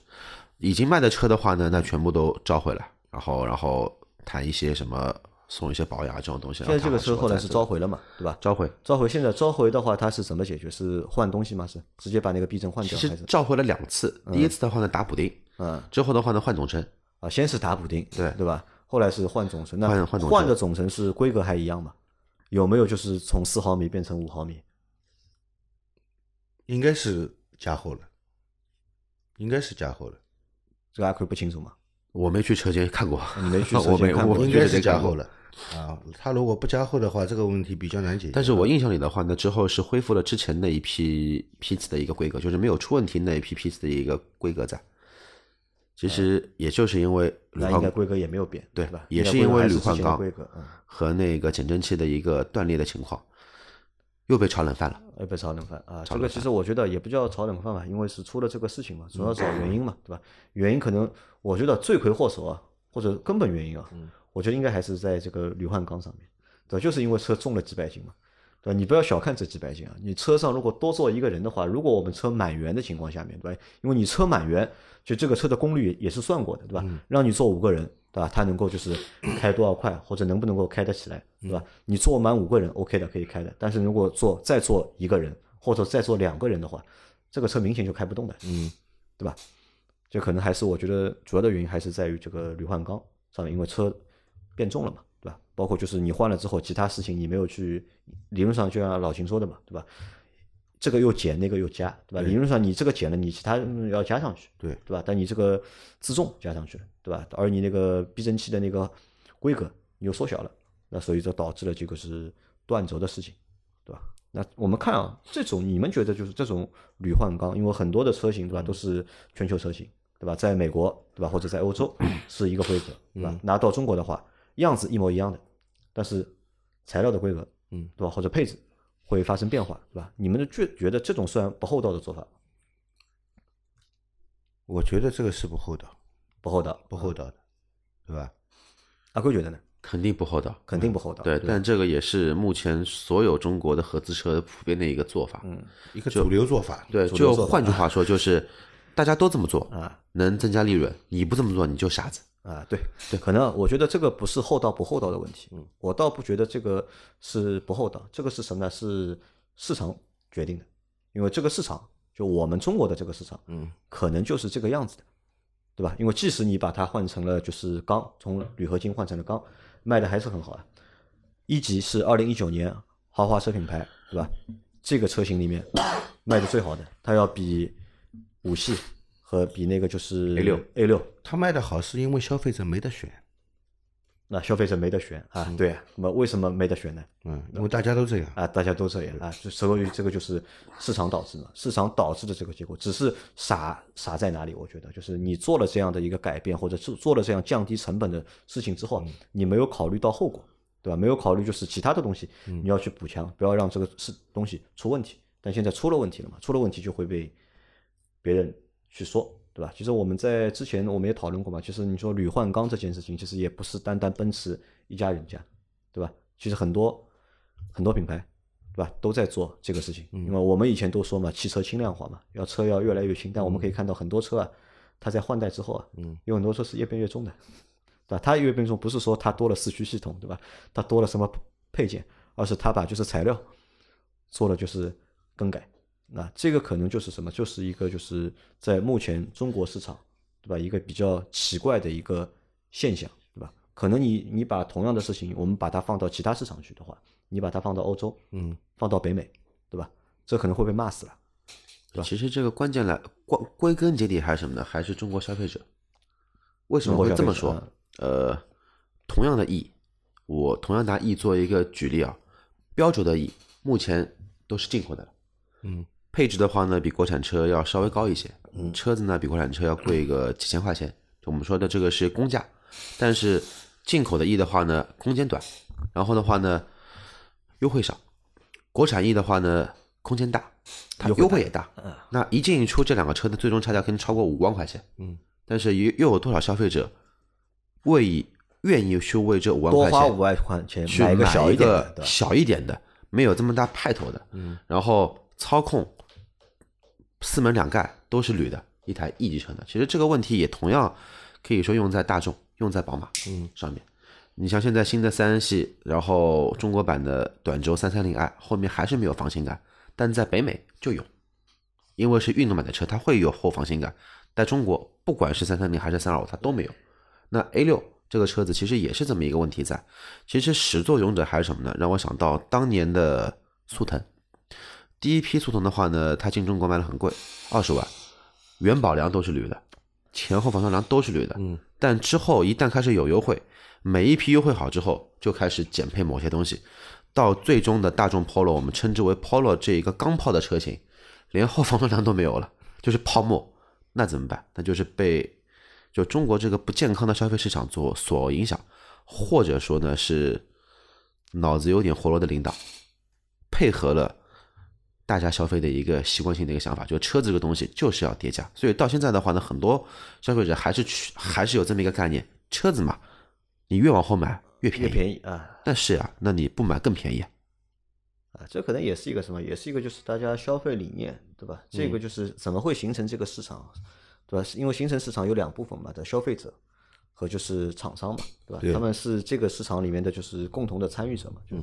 已经卖的车的话呢，那全部都召回来，然后然后谈一些什么送一些保养啊这种东西。现在这个车后来是召回回了嘛，对吧？召回，召回现在召回的话，它是怎么解决？是换东西吗？是直接把那个避震换掉，其实召回了两次，第一次的话呢打补丁，嗯之后的话呢换总成，啊？先是打补丁，对对吧？后来是换总成，那换换总成换的总成是规格还一样吗？有没有就是从四毫米变成五毫米？应该是加厚了，应该是加厚了，这个阿奎不清楚嘛？我没去车间看过，你没去 车间看过应该是加厚了啊。它如果不加厚的话，这个问题比较难解决。但是我印象里的话呢，之后是恢复了之前那一批批次的一个规格，就是没有出问题那一批批次的一个规格在。其实也就是因为铝那应该换规格也没有变，对吧？也是因为铝规格还之前的换钢规格，嗯，和那个减震器的一个断裂的情况，又被炒冷饭了。又，被炒冷饭啊，这个其实我觉得也不叫炒冷饭吧，因为是出了这个事情嘛，主要找原因嘛，对吧？原因可能我觉得罪魁祸首啊，或者根本原因啊，我觉得应该还是在这个铝换钢上面，对吧？就是因为车重了几百斤嘛，对吧？你不要小看这几百斤啊，你车上如果多坐一个人的话，如果我们车满员的情况下面，对吧？因为你车满员，就这个车的功率也是算过的，对吧？让你坐五个人，对吧？它能够就是 开多少块，或者能不能够开得起来，对吧？你坐满五个人，OK 的，可以开的。但是如果坐再坐一个人，或者再坐两个人的话，这个车明显就开不动的，嗯，对吧？就可能还是我觉得主要的原因还是在于这个铝换钢上面，因为车变重了嘛，对吧？包括就是你换了之后，其他事情你没有去，理论上就像老秦说的嘛，对吧？这个又减，那个又加，对吧？理论上你这个减了，你其他要加上去，对对吧？但你这个自重加上去了，对吧？而你那个避震器的那个规格又缩小了，那所以就导致了这个是断轴的事情，对吧？那我们看啊，这种你们觉得就是这种铝换钢，因为很多的车型对吧，都是全球车型，对吧？在美国对吧，或者在欧洲 是一个规格，对吧？拿到中国的话，样子一模一样的，但是材料的规格，嗯，对吧？或者配置会发生变化，对吧？你们觉觉得这种算不厚道的做法？我觉得这个是不厚道，不厚道，不厚道的，对吧？阿贵觉得呢？肯定不厚道。肯定不厚道。对，吧但这个也是目前所有中国的合资车普遍的一个做法。嗯一个主流做法，对，就换句话说，就是大家都这么做，啊能增加利润。你不这么做，你就傻子。啊，对对，可能我觉得这个不是厚道不厚道的问题，嗯，我倒不觉得这个是不厚道，这个是什么呢？是市场决定的，因为这个市场就我们中国的这个市场，嗯，可能就是这个样子的，对吧？因为即使你把它换成了就是钢，从铝合金换成了钢，卖的还是很好啊。一级是二零一九年豪华车品牌，对吧？这个车型里面卖的最好的，它要比五系和比那个就是 A 六 A 六它卖的好是因为消费者没得选，那消费者没得选啊，对啊，那么为什么没得选呢？嗯，因为大家都这样，啊，大家都这样啊，就所以这个就是市场导致的，市场导致的这个结果，只是傻傻在哪里？我觉得就是你做了这样的一个改变，或者是做了这样降低成本的事情之后，你没有考虑到后果，对吧？没有考虑就是其他的东西，你要去补强，不要让这个是东西出问题。但现在出了问题了嘛，出了问题就会被别人去说，对吧？其实我们在之前我们也讨论过嘛，其实你说铝换钢这件事情，其实也不是单单奔驰一家人家，对吧？其实很多很多品牌，对吧，都在做这个事情。因为我们以前都说嘛，汽车轻量化嘛，要车要越来越轻。但我们可以看到很多车啊，它在换代之后啊，有很多车是越变越重的，对吧？它越变重不是说它多了四驱系统，对吧？它多了什么配件，而是它把就是材料做了就是更改。那这个可能就是什么？就是一个就是在目前中国市场，对吧？一个比较奇怪的一个现象，对吧？可能你你把同样的事情，我们把它放到其他市场去的话，你把它放到欧洲，嗯，放到北美，对吧？这可能会被骂死了。对吧其实这个关键来关归根结底还是什么呢？还是中国消费者。为什么会这么说？呃，同样的 E，我同样拿 E 做一个举例啊，标准的 E 目前都是进口的了，嗯，配置的话呢比国产车要稍微高一些，嗯，车子呢比国产车要贵个几千块钱，就我们说的这个是公价，但是进口的 E 的话呢空间短，然后的话呢优惠少，国产 E 的话呢空间大，它优惠也大，那一进一出这两个车的最终差价可能超过五万块钱，嗯，但是又又有多少消费者为以愿意去为这五万块钱多花五万块钱去买一个小一点的，个？小一点的，没有这么大派头的，嗯，然后操控四门两盖都是铝的一台 E 级车的？其实这个问题也同样可以说用在大众、用在宝马嗯上面。你像现在新的三系，然后中国版的短轴三三零 i 后面还是没有防倾杆，但在北美就有，因为是运动版的车，它会有后防倾杆，在中国不管是三三零还是三二五，它都没有。那 A 六这个车子其实也是这么一个问题在。其实始作俑者还是什么呢？让我想到当年的速腾，第一批速腾的话呢，它进中国卖的很贵，二十万，元宝梁都是铝的，前后防撞梁都是铝的。嗯，但之后一旦开始有优惠，每一批优惠好之后，就开始减配某些东西，到最终的大众 Polo，我们称之为 Polo 这一个钢炮的车型，连后防撞梁都没有了，就是泡沫，那怎么办？那就是被就中国这个不健康的消费市场所所影响，或者说呢是脑子有点活络的领导，配合了大家消费的一个习惯性的一个想法，就是车子这个东西就是要叠加，所以到现在的话呢，很多消费者还是去还是有这么一个概念，车子嘛，你越往后买越便越宜。便宜啊但是啊，那你不买更便宜啊。啊，这可能也是一个什么，也是一个就是大家消费理念，对吧？这嗯个就是怎么会形成这个市场，对吧？是因为形成市场有两部分嘛，的消费者和就是厂商嘛，对吧？对他们是这个市场里面的就是共同的参与者嘛，嗯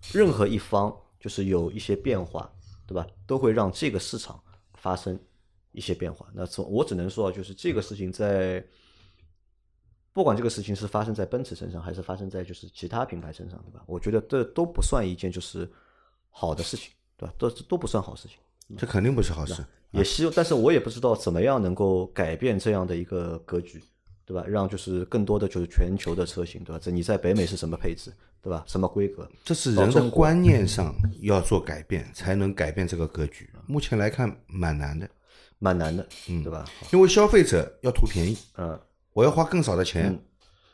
就任何一方就是有一些变化，对吧？都会让这个市场发生一些变化。那从我只能说，就是这个事情在。不管这个事情是发生在奔驰身上，还是发生在就是其他品牌身上，对吧？我觉得这都不算一件就是好的事情，对吧？都都不算好事情。这肯定不是好事。也希望，但是我也不知道怎么样能够改变这样的一个格局，对吧？让就是更多的就是全球的车型，对吧？这你在北美是什么配置，对吧？什么规格？这是人的观念上要做改变，才能改变这个格局。目前来看蛮难的，蛮难的，嗯对吧？因为消费者要图便宜，嗯，我要花更少的钱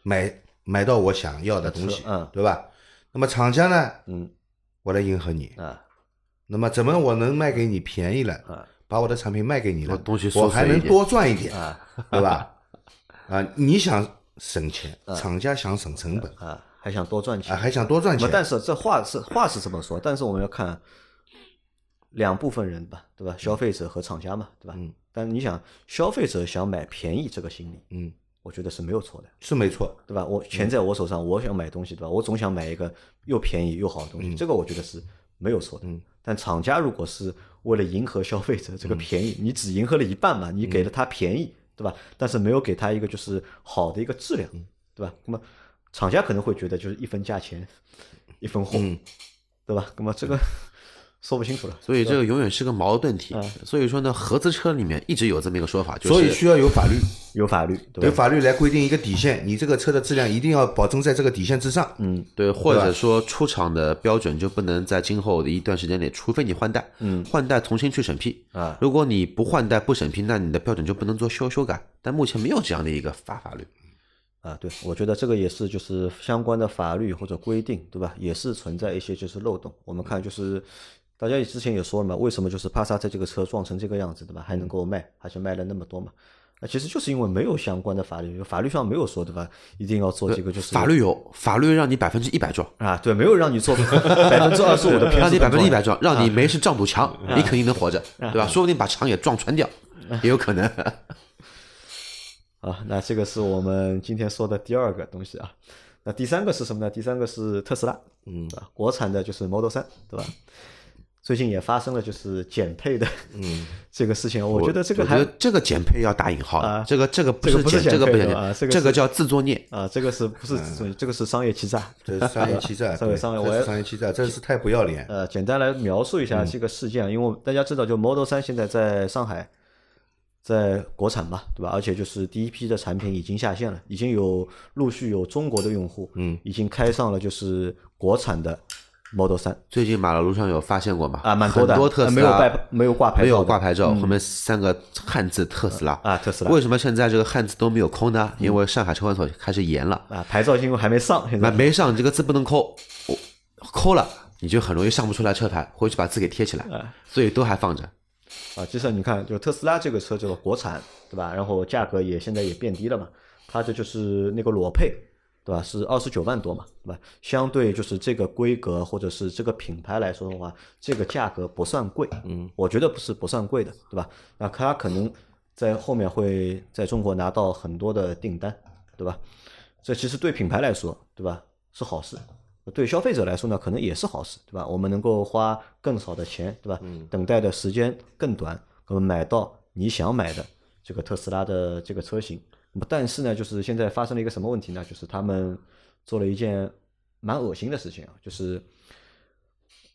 买买到我想要的东西，嗯对吧？那么厂家呢，嗯，我来迎合你，啊那么怎么我能卖给你便宜了，啊把我的产品卖给你了，把东西我还能多赚一点，啊对吧？啊，你想省钱，嗯厂家想省成本，啊，还想多赚钱啊，还想多赚钱，但是这话是话是这么说，但是我们要看两部分人吧，对吧？消费者和厂家嘛，对吧？嗯。但你想，消费者想买便宜这个心理，嗯，我觉得是没有错的，是没错，对吧？我钱在我手上，我想买东西，对吧？我总想买一个又便宜又好的东西，这个我觉得是没有错的。嗯。但厂家如果是为了迎合消费者这个便宜，你只迎合了一半嘛，你给了他便宜，对吧？但是没有给他一个就是好的一个质量，对吧？那么厂家可能会觉得就是一分价钱 一分货，嗯对吧？那么这个 说不清楚了。所以这个永远是个矛盾体。嗯所以说呢，合资车里面一直有这么一个说法，就是所以需要有法律，有法律，对？有法律来规定一个底线，你这个车的质量一定要保证在这个底线之上。嗯，对，或者说出厂的标准就不能在今后的一段时间内，除非你换代，嗯，换代重新去审批啊。如果你不换代不审批，那你的标准就不能做修修改。但目前没有这样的一个法法律。啊，对，我觉得这个也是就是相关的法律或者规定，对吧？也是存在一些就是漏洞。我们看就是大家也之前也说了嘛，为什么就是帕萨特这个车撞成这个样子，对吧？还能够卖，而且卖了那么多嘛？那其实就是因为没有相关的法律，法律上没有说，对吧？一定要做这个就是法律有，法律让你百分之一百撞，啊，对，没有让你做百分之二十五的 让你百分之一百撞撞，让你没事撞堵墙，你肯定能活着，对吧？说不定把墙也撞穿掉，也有可能。啊，那这个是我们今天说的第二个东西啊。那第三个是什么呢？第三个是特斯拉，嗯，啊，国产的就是 Model 三，对吧？最近也发生了就是减配的，嗯，这个事情，我觉得这个还这个减配要打引号啊的，这个这个不是减，这个不是减配啊这个这个叫自作孽。啊，这个是不是自作孽这个是商业欺诈？这是商业欺诈，商业对这商业我也商业欺诈，这是太不要脸。呃，简单来描述一下这个事件，因为大家知道，就 Model 三现在在上海，在国产嘛，对吧？而且就是第一批的产品已经下线了，已经有陆续有中国的用户，嗯，已经开上了就是国产的 Model 三最近马路上有发现过吗？啊，蛮多的，很多特斯拉呃没有带没有挂牌，没有挂牌照，后面三个汉字特斯拉啊特斯拉为什么现在这个汉字都没有抠呢？因为上海车管所开始严了，啊，牌照因为还没上，现在没上这个字不能抠，我抠了你就很容易上不出来车牌，回去把字给贴起来，所以都还放着。啊，其实你看，就特斯拉这个车，这个国产，对吧？然后价格也现在也变低了嘛，它这就是那个裸配，对吧？是二十九万多嘛，对吧？相对就是这个规格或者是这个品牌来说的话，这个价格不算贵，嗯，我觉得不是不算贵的，对吧？那它可能在后面会在中国拿到很多的订单，对吧？这其实对品牌来说，对吧，是好事。对消费者来说呢，可能也是好事，对吧？我们能够花更少的钱，对吧？等待的时间更短，那么买到你想买的这个特斯拉的这个车型。那么但是呢，就是现在发生了一个什么问题呢？就是他们做了一件蛮恶心的事情啊，就是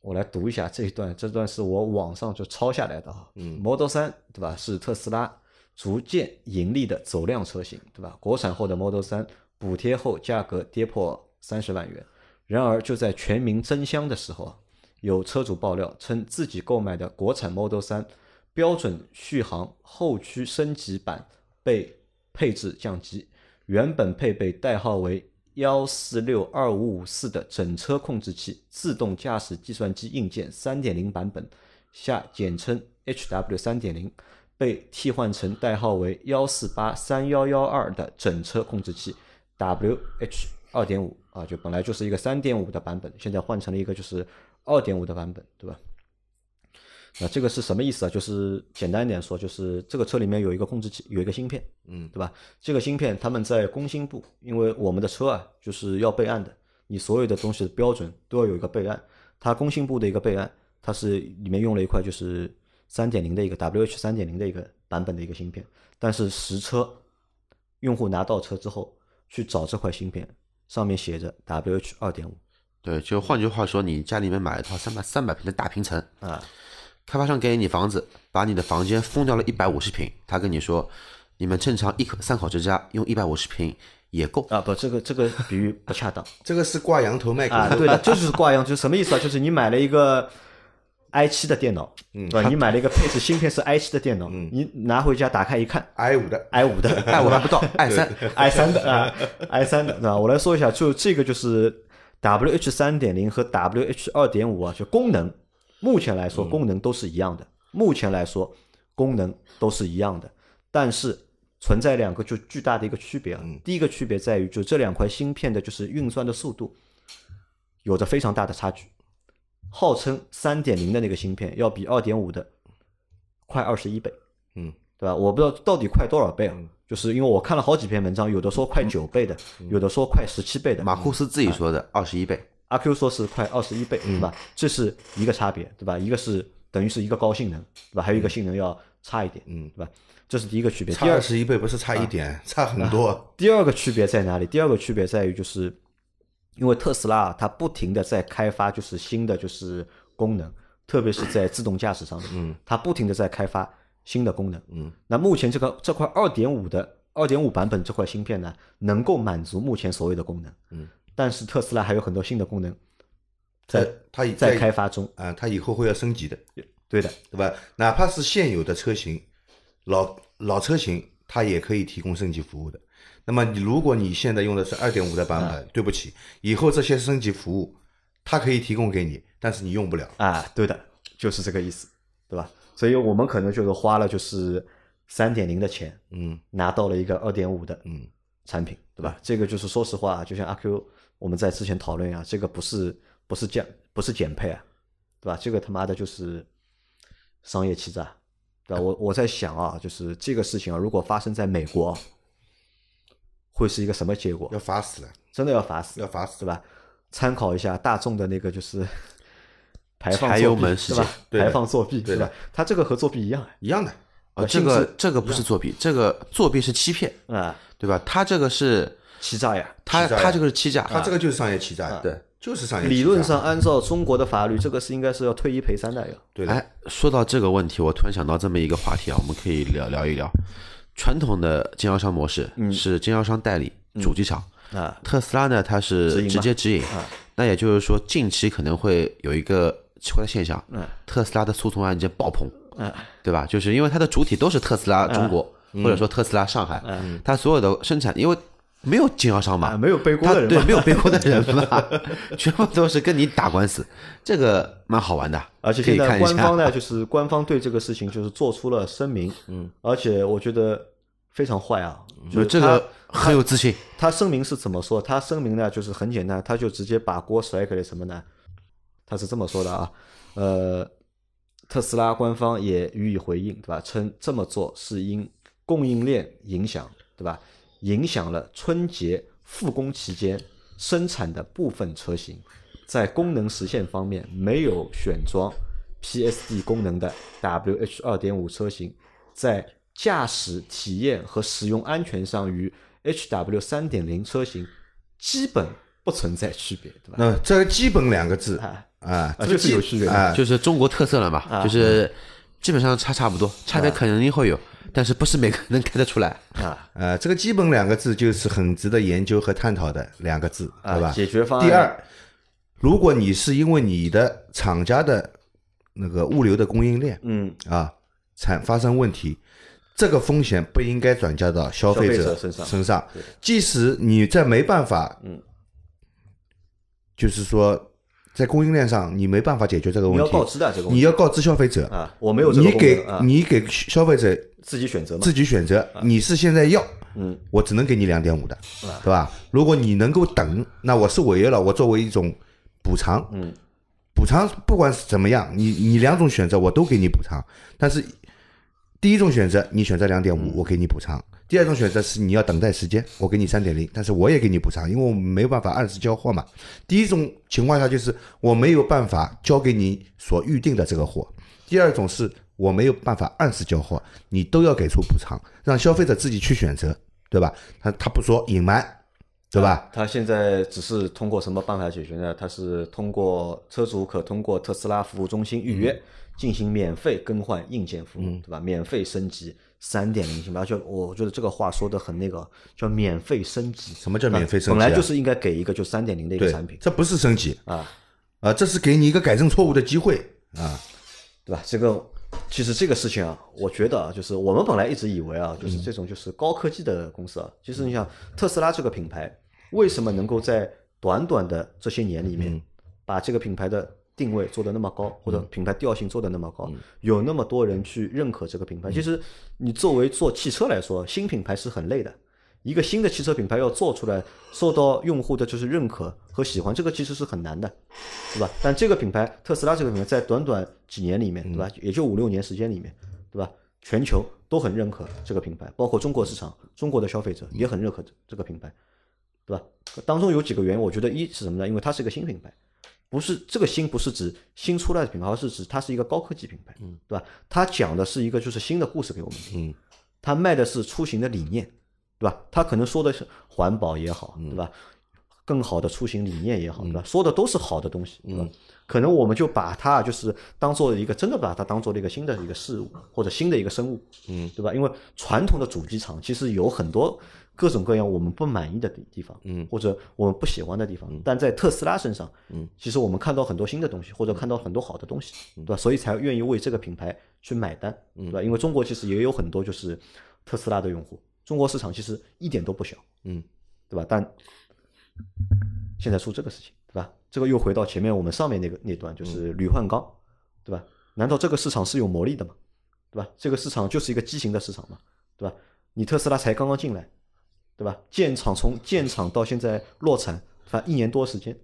我来读一下这一段，这段是我网上就抄下来的啊。嗯，Model 三对吧？是特斯拉逐渐盈利的走量车型，对吧？国产后的 Model 三补贴后价格跌破三十万元。然而，就在全民争相的时候，有车主爆料称，自己购买的国产 Model 3标准续航后驱升级版被配置降级，原本配备代号为幺四六二五五四的整车控制器自动驾驶计算机硬件三点零版本下简称 HW 三点零，被替换成代号为幺四八三幺幺二的整车控制器。WH 二点五啊，就本来就是一个三点五的版本，现在换成了一个就是二点五的版本，对吧？那这个是什么意思啊？就是简单一点说，就是这个车里面有一个控制器，有一个芯片，嗯，对吧？这个芯片他们在工信部，因为我们的车啊就是要备案的，你所有的东西的标准都要有一个备案。它工信部的一个备案，它是里面用了一块就是三点零的一个 WH 三点零的一个版本的一个芯片，但是实车用户拿到车之后去找这块芯片，上面写着 WH 二点五对，就换句话说，你家里面买了一套三百三百平的大平层，啊，开发商给你房子，把你的房间封掉了一百五十平，他跟你说，你们正常一口三口之家用一百五十平也够。啊不，这个这个比喻不恰当。这个是挂羊头卖狗啊，肉对的，就是挂羊，就是什么意思啊？就是你买了一个 i 七的电脑，嗯。对吧？你买了一个配置芯片是 i 七的电脑，嗯。你拿回家打开一看，i 五的，，i 五的，，i 五还不到 i 三，i 三的啊，i 三的，那我来说一下，就这个就是 WH 三点零和 WH 二点五啊，就功能，目前来说功能都是一样的，目前来说功能都是一样的，但是存在两个就巨大的一个区别啊。第一个区别在于，就这两块芯片的就是运算的速度有着非常大的差距，号称三点零的那个芯片要比二点五的快二十一倍。嗯，对吧？我不知道到底快多少倍啊？就是因为我看了好几篇文章，有的说快九倍的，有的说快十七倍的。马库斯自己说的二十一倍，阿 Q 说是快二十一倍，对吧？这是一个差别，对吧？一个是等于是一个高性能，对吧？还有一个性能要差一点，嗯，对吧？这是第一个区别。差二十一倍不是差一点，差很多。第二个区别在哪里？第二个区别在于，就是因为特斯拉啊它不停的在开发就是新的就是功能，特别是在自动驾驶上面，嗯，它不停的在开发新的功能，嗯。那目前这个这块二点五的二点五版本这块芯片呢，能够满足目前所有的功能，嗯，但是特斯拉还有很多新的功能在它以在开发中，啊，它以后会要升级的，对的，对吧？哪怕是现有的车型，老老车型，它也可以提供升级服务的。那么你如果你现在用的是二点五的版本，对不起，以后这些升级服务，它可以提供给你，但是你用不了。啊，对的，就是这个意思，对吧？所以我们可能就是花了就是三点零的钱，嗯拿到了一个二点五的嗯，产品，对吧？这个就是说实话，就像阿 Q 我们在之前讨论啊，这个不是不是降不是减配啊，对吧？这个他妈的就是商业欺诈，对吧？我我在想啊，就是这个事情啊，如果发生在美国，会是一个什么结果要？罚死了，真的要罚死，要罚死对吧？参考一下大众的那个就是 排放柴作弊油门事件对吧？对排放作弊对吧？他这个和作弊一样一样的。啊，这个这个不是作弊，这个作弊是欺骗，啊，对吧？他这个是欺诈呀！他他这个是欺诈，他这个就是商业欺诈，对。就是商业。理论上，按照中国的法律，这个是应该是要退一赔三的呀。对的，哎，说到这个问题，我突然想到这么一个话题啊，我们可以聊聊一聊。传统的经销商模式是经销商代理主机厂，啊，特斯拉呢，它是直接直营。那也就是说，近期可能会有一个奇怪的现象，嗯。特斯拉的诉讼案件爆棚，嗯。对吧？就是因为它的主体都是特斯拉中国，或者说特斯拉上海，它所有的生产，因为没有经销商嘛，啊，没有背锅的人嘛对没有背锅的人嘛，全部都是跟你打官司，这个蛮好玩的，而且可以现在。官方呢，就是官方对这个事情就是做出了声明，嗯，而且我觉得非常坏啊，就就是这个很有自信，他声明是怎么说？他声明呢，就是很简单，他就直接把锅甩给了什么呢？他是这么说的啊，呃，特斯拉官方也予以回应，对吧？称这么做是因供应链影响，对吧？影响了春节复工期间生产的部分车型，在功能实现方面没有选装 PSD 功能的 WH 二点五车型，在驾驶体验和使用安全上与 HW 三点零车型基本不存在区别，对吧？那这个基本两个字啊啊，就是有区别啊，就是中国特色了嘛，啊就是基本上差差不多，差别肯定会有，但是不是每个人能开得出来。啊。呃，这个基本两个字就是很值得研究和探讨的两个字，啊，对吧？解决方案。第二，如果你是因为你的厂家的那个物流的供应链嗯，啊产发生问题，这个风险不应该转嫁到消费者者身上。身上。即使你在没办法，嗯，就是说在供应链上你没办法解决这个你要问题，告知的这个问题。你要告知消费者，啊，我没有这个你给啊，你给消费者自己选择嘛。自己选择，你是现在要嗯，我只能给你两点五的，对吧？如果你能够等，那我是违约了，我作为一种补偿，嗯，补偿不管是怎么样，你你两种选择我都给你补偿，但是第一种选择你选择两点五，我给你补偿；第二种选择是你要等待时间，我给你三点零，但是我也给你补偿，因为我们没有办法按时交货嘛。第一种情况下就是我没有办法交给你所预定的这个货，第二种是我没有办法按时交货，你都要给出补偿，让消费者自己去选择，对吧？他他不说隐瞒，对吧？他现在只是通过什么办法解决呢？他是通过车主可通过特斯拉服务中心预约进行免费更换硬件服务，对吧？免费升级三点零型而且我觉得这个话说的很那个，叫免费升级。什么叫免费升级啊本来就是应该给一个就三点零的一个产品，这不是升级啊，啊，这是给你一个改正错误的机会啊。对吧？这个其实这个事情啊，我觉得啊，就是我们本来一直以为啊，就是这种就是高科技的公司啊，其实你想特斯拉这个品牌，为什么能够在短短的这些年里面，把这个品牌的定位做得那么高，或者品牌调性做得那么高，有那么多人去认可这个品牌？其实你作为做汽车来说，新品牌是很累的。一个新的汽车品牌要做出来，受到用户的就是认可和喜欢，这个其实是很难的，对吧？但这个品牌，特斯拉这个品牌，在短短几年里面，对吧？也就五六年时间里面，对吧？全球都很认可这个品牌，包括中国市场，中国的消费者也很认可这个品牌，对吧？当中有几个原因，我觉得一是什么呢？因为它是一个新品牌，不是这个新不是指新出来的品牌，而是指它是一个高科技品牌，对吧？它讲的是一个就是新的故事给我们听，嗯，它卖的是出行的理念，对吧？他可能说的是环保也好，对吧？更好的出行理念也好，对吧？说的都是好的东西，对吧？可能我们就把它就是当做一个真的把它当做了一个新的一个事物或者新的一个生物，嗯，对吧？因为传统的主机厂其实有很多各种各样我们不满意的地地方，嗯，或者我们不喜欢的地方，但在特斯拉身上，嗯，其实我们看到很多新的东西，或者看到很多好的东西，对吧？所以才愿意为这个品牌去买单，对吧？因为中国其实也有很多就是特斯拉的用户，中国市场其实一点都不小，嗯，对吧？但现在出这个事情，对吧？这个又回到前面我们上面那个那段，就是铝换钢，对吧？难道这个市场是有魔力的吗？对吧？这个市场就是一个畸形的市场嘛，对吧？你特斯拉才刚刚进来，对吧？建厂从建厂到现在落产，对吧？一年多时间，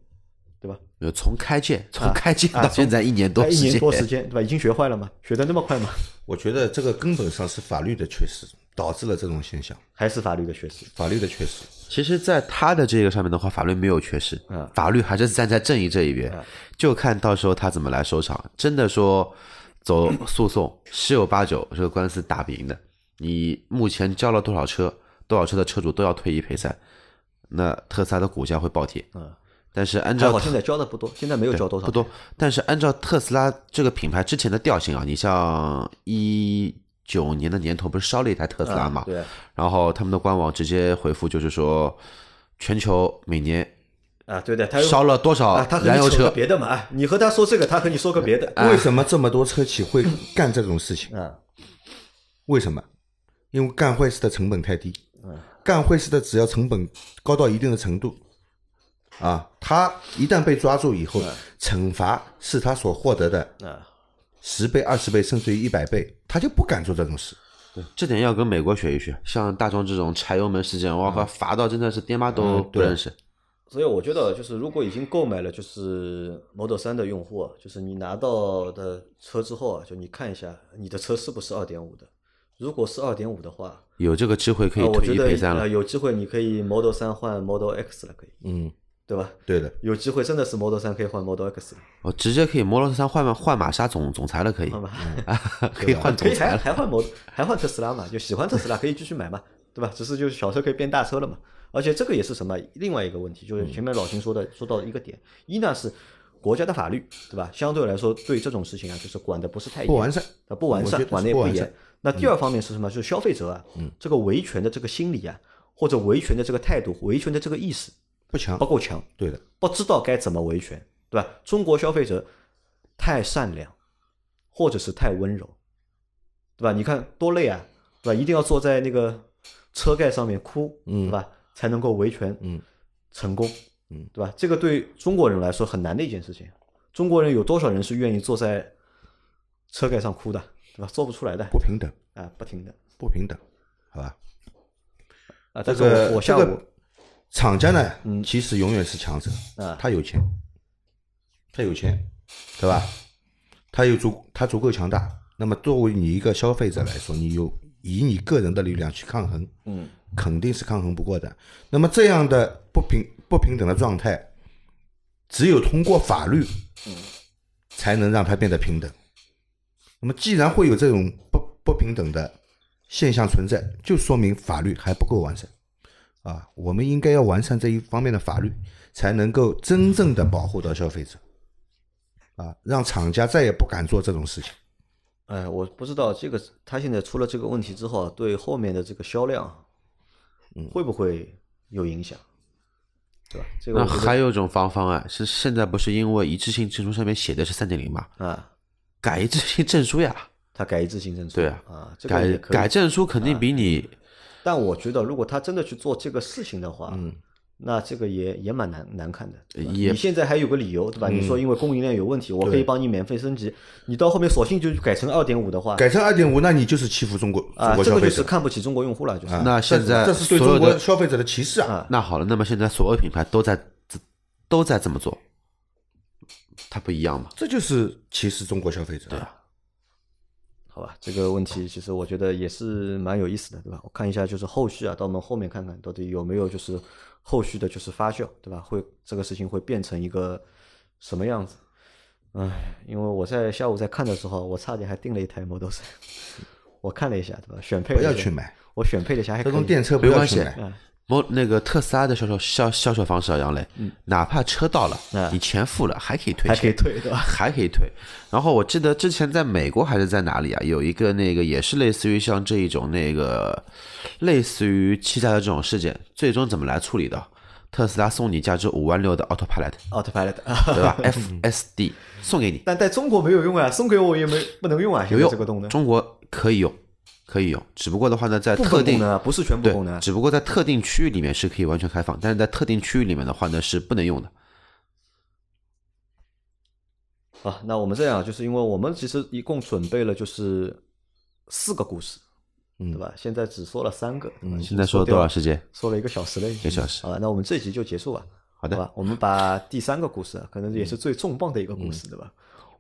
对吧？呃从开建从啊开建啊到现在一年多哎一年，多时间，对吧？已经学坏了吗？学的那么快吗？我觉得这个根本上是法律的缺失导致了这种现象，还是法律的缺失？法律的缺失。其实，在他的这个上面的话，法律没有缺失，嗯法律还是站在正义这一边，就看到时候他怎么来收场。真的说走诉讼，十有八九这个官司打不赢的。你目前交了多少车，多少车的车主都要退一赔三，那特斯拉的股价会暴跌。嗯，但是按还照好现在交的不多，现在没有交多少，不多，但是按照特斯拉这个品牌之前的调性啊，你像一九年的年头不是烧了一台特斯拉嘛？对，然后他们的官网直接回复就是说，全球每年啊，对的，他烧了多少啊，他和燃油车你扯个？别的嘛，啊，你和他说这个，他和你说个别的，啊为什么这么多车企会干这种事情？啊，为什么？因为干坏事的成本太低，干坏事的只要成本高到一定的程度，啊，他一旦被抓住以后，惩罚是他所获得的啊，十倍、二十倍，甚至于一百倍，他就不敢做这种事。这点要跟美国学一学。像大众这种柴油门事件，我靠，罚到真的是爹妈都不认识。所以我觉得，就是如果已经购买了就是 Model 3的用户啊，就是你拿到的车之后啊，就你看一下你的车是不是二点五的。如果是二点五的话，有这个机会可以退一赔三了呃。有机会你可以 Model 3换 Model X 了，可以，嗯，对吧？对的，有机会真的是 Model 3可以换 Model X 了，我直接可以 Model 三换换玛莎总总裁了，可以？可以换可以总裁了。还还换 Model 还换特斯拉嘛？就喜欢特斯拉可以继续买嘛，对吧？只是就是小车可以变大车了嘛。而且这个也是什么？另外一个问题，就是前面老秦说的说到一个点，一呢是国家的法律，对吧？相对来说对这种事情啊，就是管的不是太严不完善，啊，不完善，管的也不严。那第二方面是什么？就是消费者啊，这个维权的这个心理啊，或者维权的这个态度、维权的这个意识不强不。够强，对的，不知道该怎么维权，对吧？中国消费者太善良，或者是太温柔，对吧？你看多累啊，对吧？一定要坐在那个车盖上面哭，嗯对吧？才能够维权，嗯，成功，嗯，对吧？这个对中国人来说很难的一件事情。中国人有多少人是愿意坐在车盖上哭的，对吧？做不出来的不平等，啊，不平等。不平等，好吧？啊，但是这个我我下午这个厂家呢，嗯其实永远是强者啊他有钱，他有钱，对吧？他有足，他足够强大。那么作为你一个消费者来说，你有以你个人的力量去抗衡，嗯，肯定是抗衡不过的。那么这样的不平不平等的状态，只有通过法律，才能让它变得平等。那么既然会有这种不不平等的现象存在，就说明法律还不够完善啊！我们应该要完善这一方面的法律，才能够真正的保护到消费者啊，让厂家再也不敢做这种事情。哎，我不知道这个他现在出了这个问题之后，对后面的这个销量，嗯会不会有影响？对吧？这个那还有一种方方案是，现在不是因为一致性证书上面写的是三点零嘛，啊，改一致性证书呀，他改一致性证书，对啊啊，这个改改证书肯定比你但我觉得，如果他真的去做这个事情的话，嗯，那这个也也蛮难难看的。也你现在还有个理由，对吧？你说因为供应链有问题，我可以帮你免费升级。你到后面索性就改成二点五的话，改成二点五，那你就是欺负中国啊，这个就是。看不起中国用户了，就是。啊那现在这是对中国消费者的歧视啊！啊那好了，那么现在所有品牌都在都在这么做，它不一样嘛？这就是歧视中国消费者。对啊，好吧，这个问题其实我觉得也是蛮有意思的，对吧？我看一下，就是后续啊，到我们后面看看到底有没有就是后续的，就是发酵，对吧？会这个事情会变成一个什么样子？唉，因为我在下午在看的时候，我差点还订了一台 Model 3，我看了一下，对吧？选配不要去买我选配了一下，还可以这种电车，不没关系要去买。啊，某那个特斯拉的销售销销售方式啊，杨磊，哪怕车到了，啊你钱付了还可以退还可以，退，对吧？还可以退。然后我记得之前在美国还是在哪里啊，有一个那个也是类似于像这一种那个类似于欺诈的这种事件，最终怎么来处理的？特斯拉送你价值五万六的 Autopilot，Autopilot 啊，对吧？FSD 送给你，但在中国没有用啊，送给我也没不能用啊，有用，这个功能中国可以用，可以用，只不过的话呢，在特定分功能啊，不是全部功能啊。只不过在特定区域里面是可以完全开放，但是在特定区域里面的话呢是不能用的。啊，那我们这样，就是因为我们其实一共准备了就是四个故事，嗯对吧？现在只说了三个，嗯现在说了多少时间？说了一个小时了，一个小时好吧，那我们这集就结束吧。好的吧？我们把第三个故事啊，可能也是最重磅的一个故嗯事，对吧？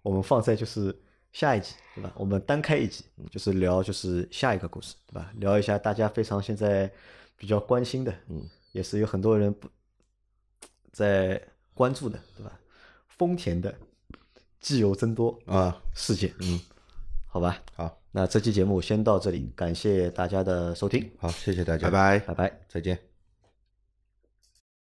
我们放在就是下一集，对吧？我们单开一集，嗯就是聊就是下一个故事，对吧？聊一下大家非常现在比较关心的，嗯，也是有很多人不在关注的，对吧？丰田的机油增多啊，事件，嗯，好吧。好，那这期节目先到这里，感谢大家的收听，好，谢谢大家，拜拜。拜拜。再见。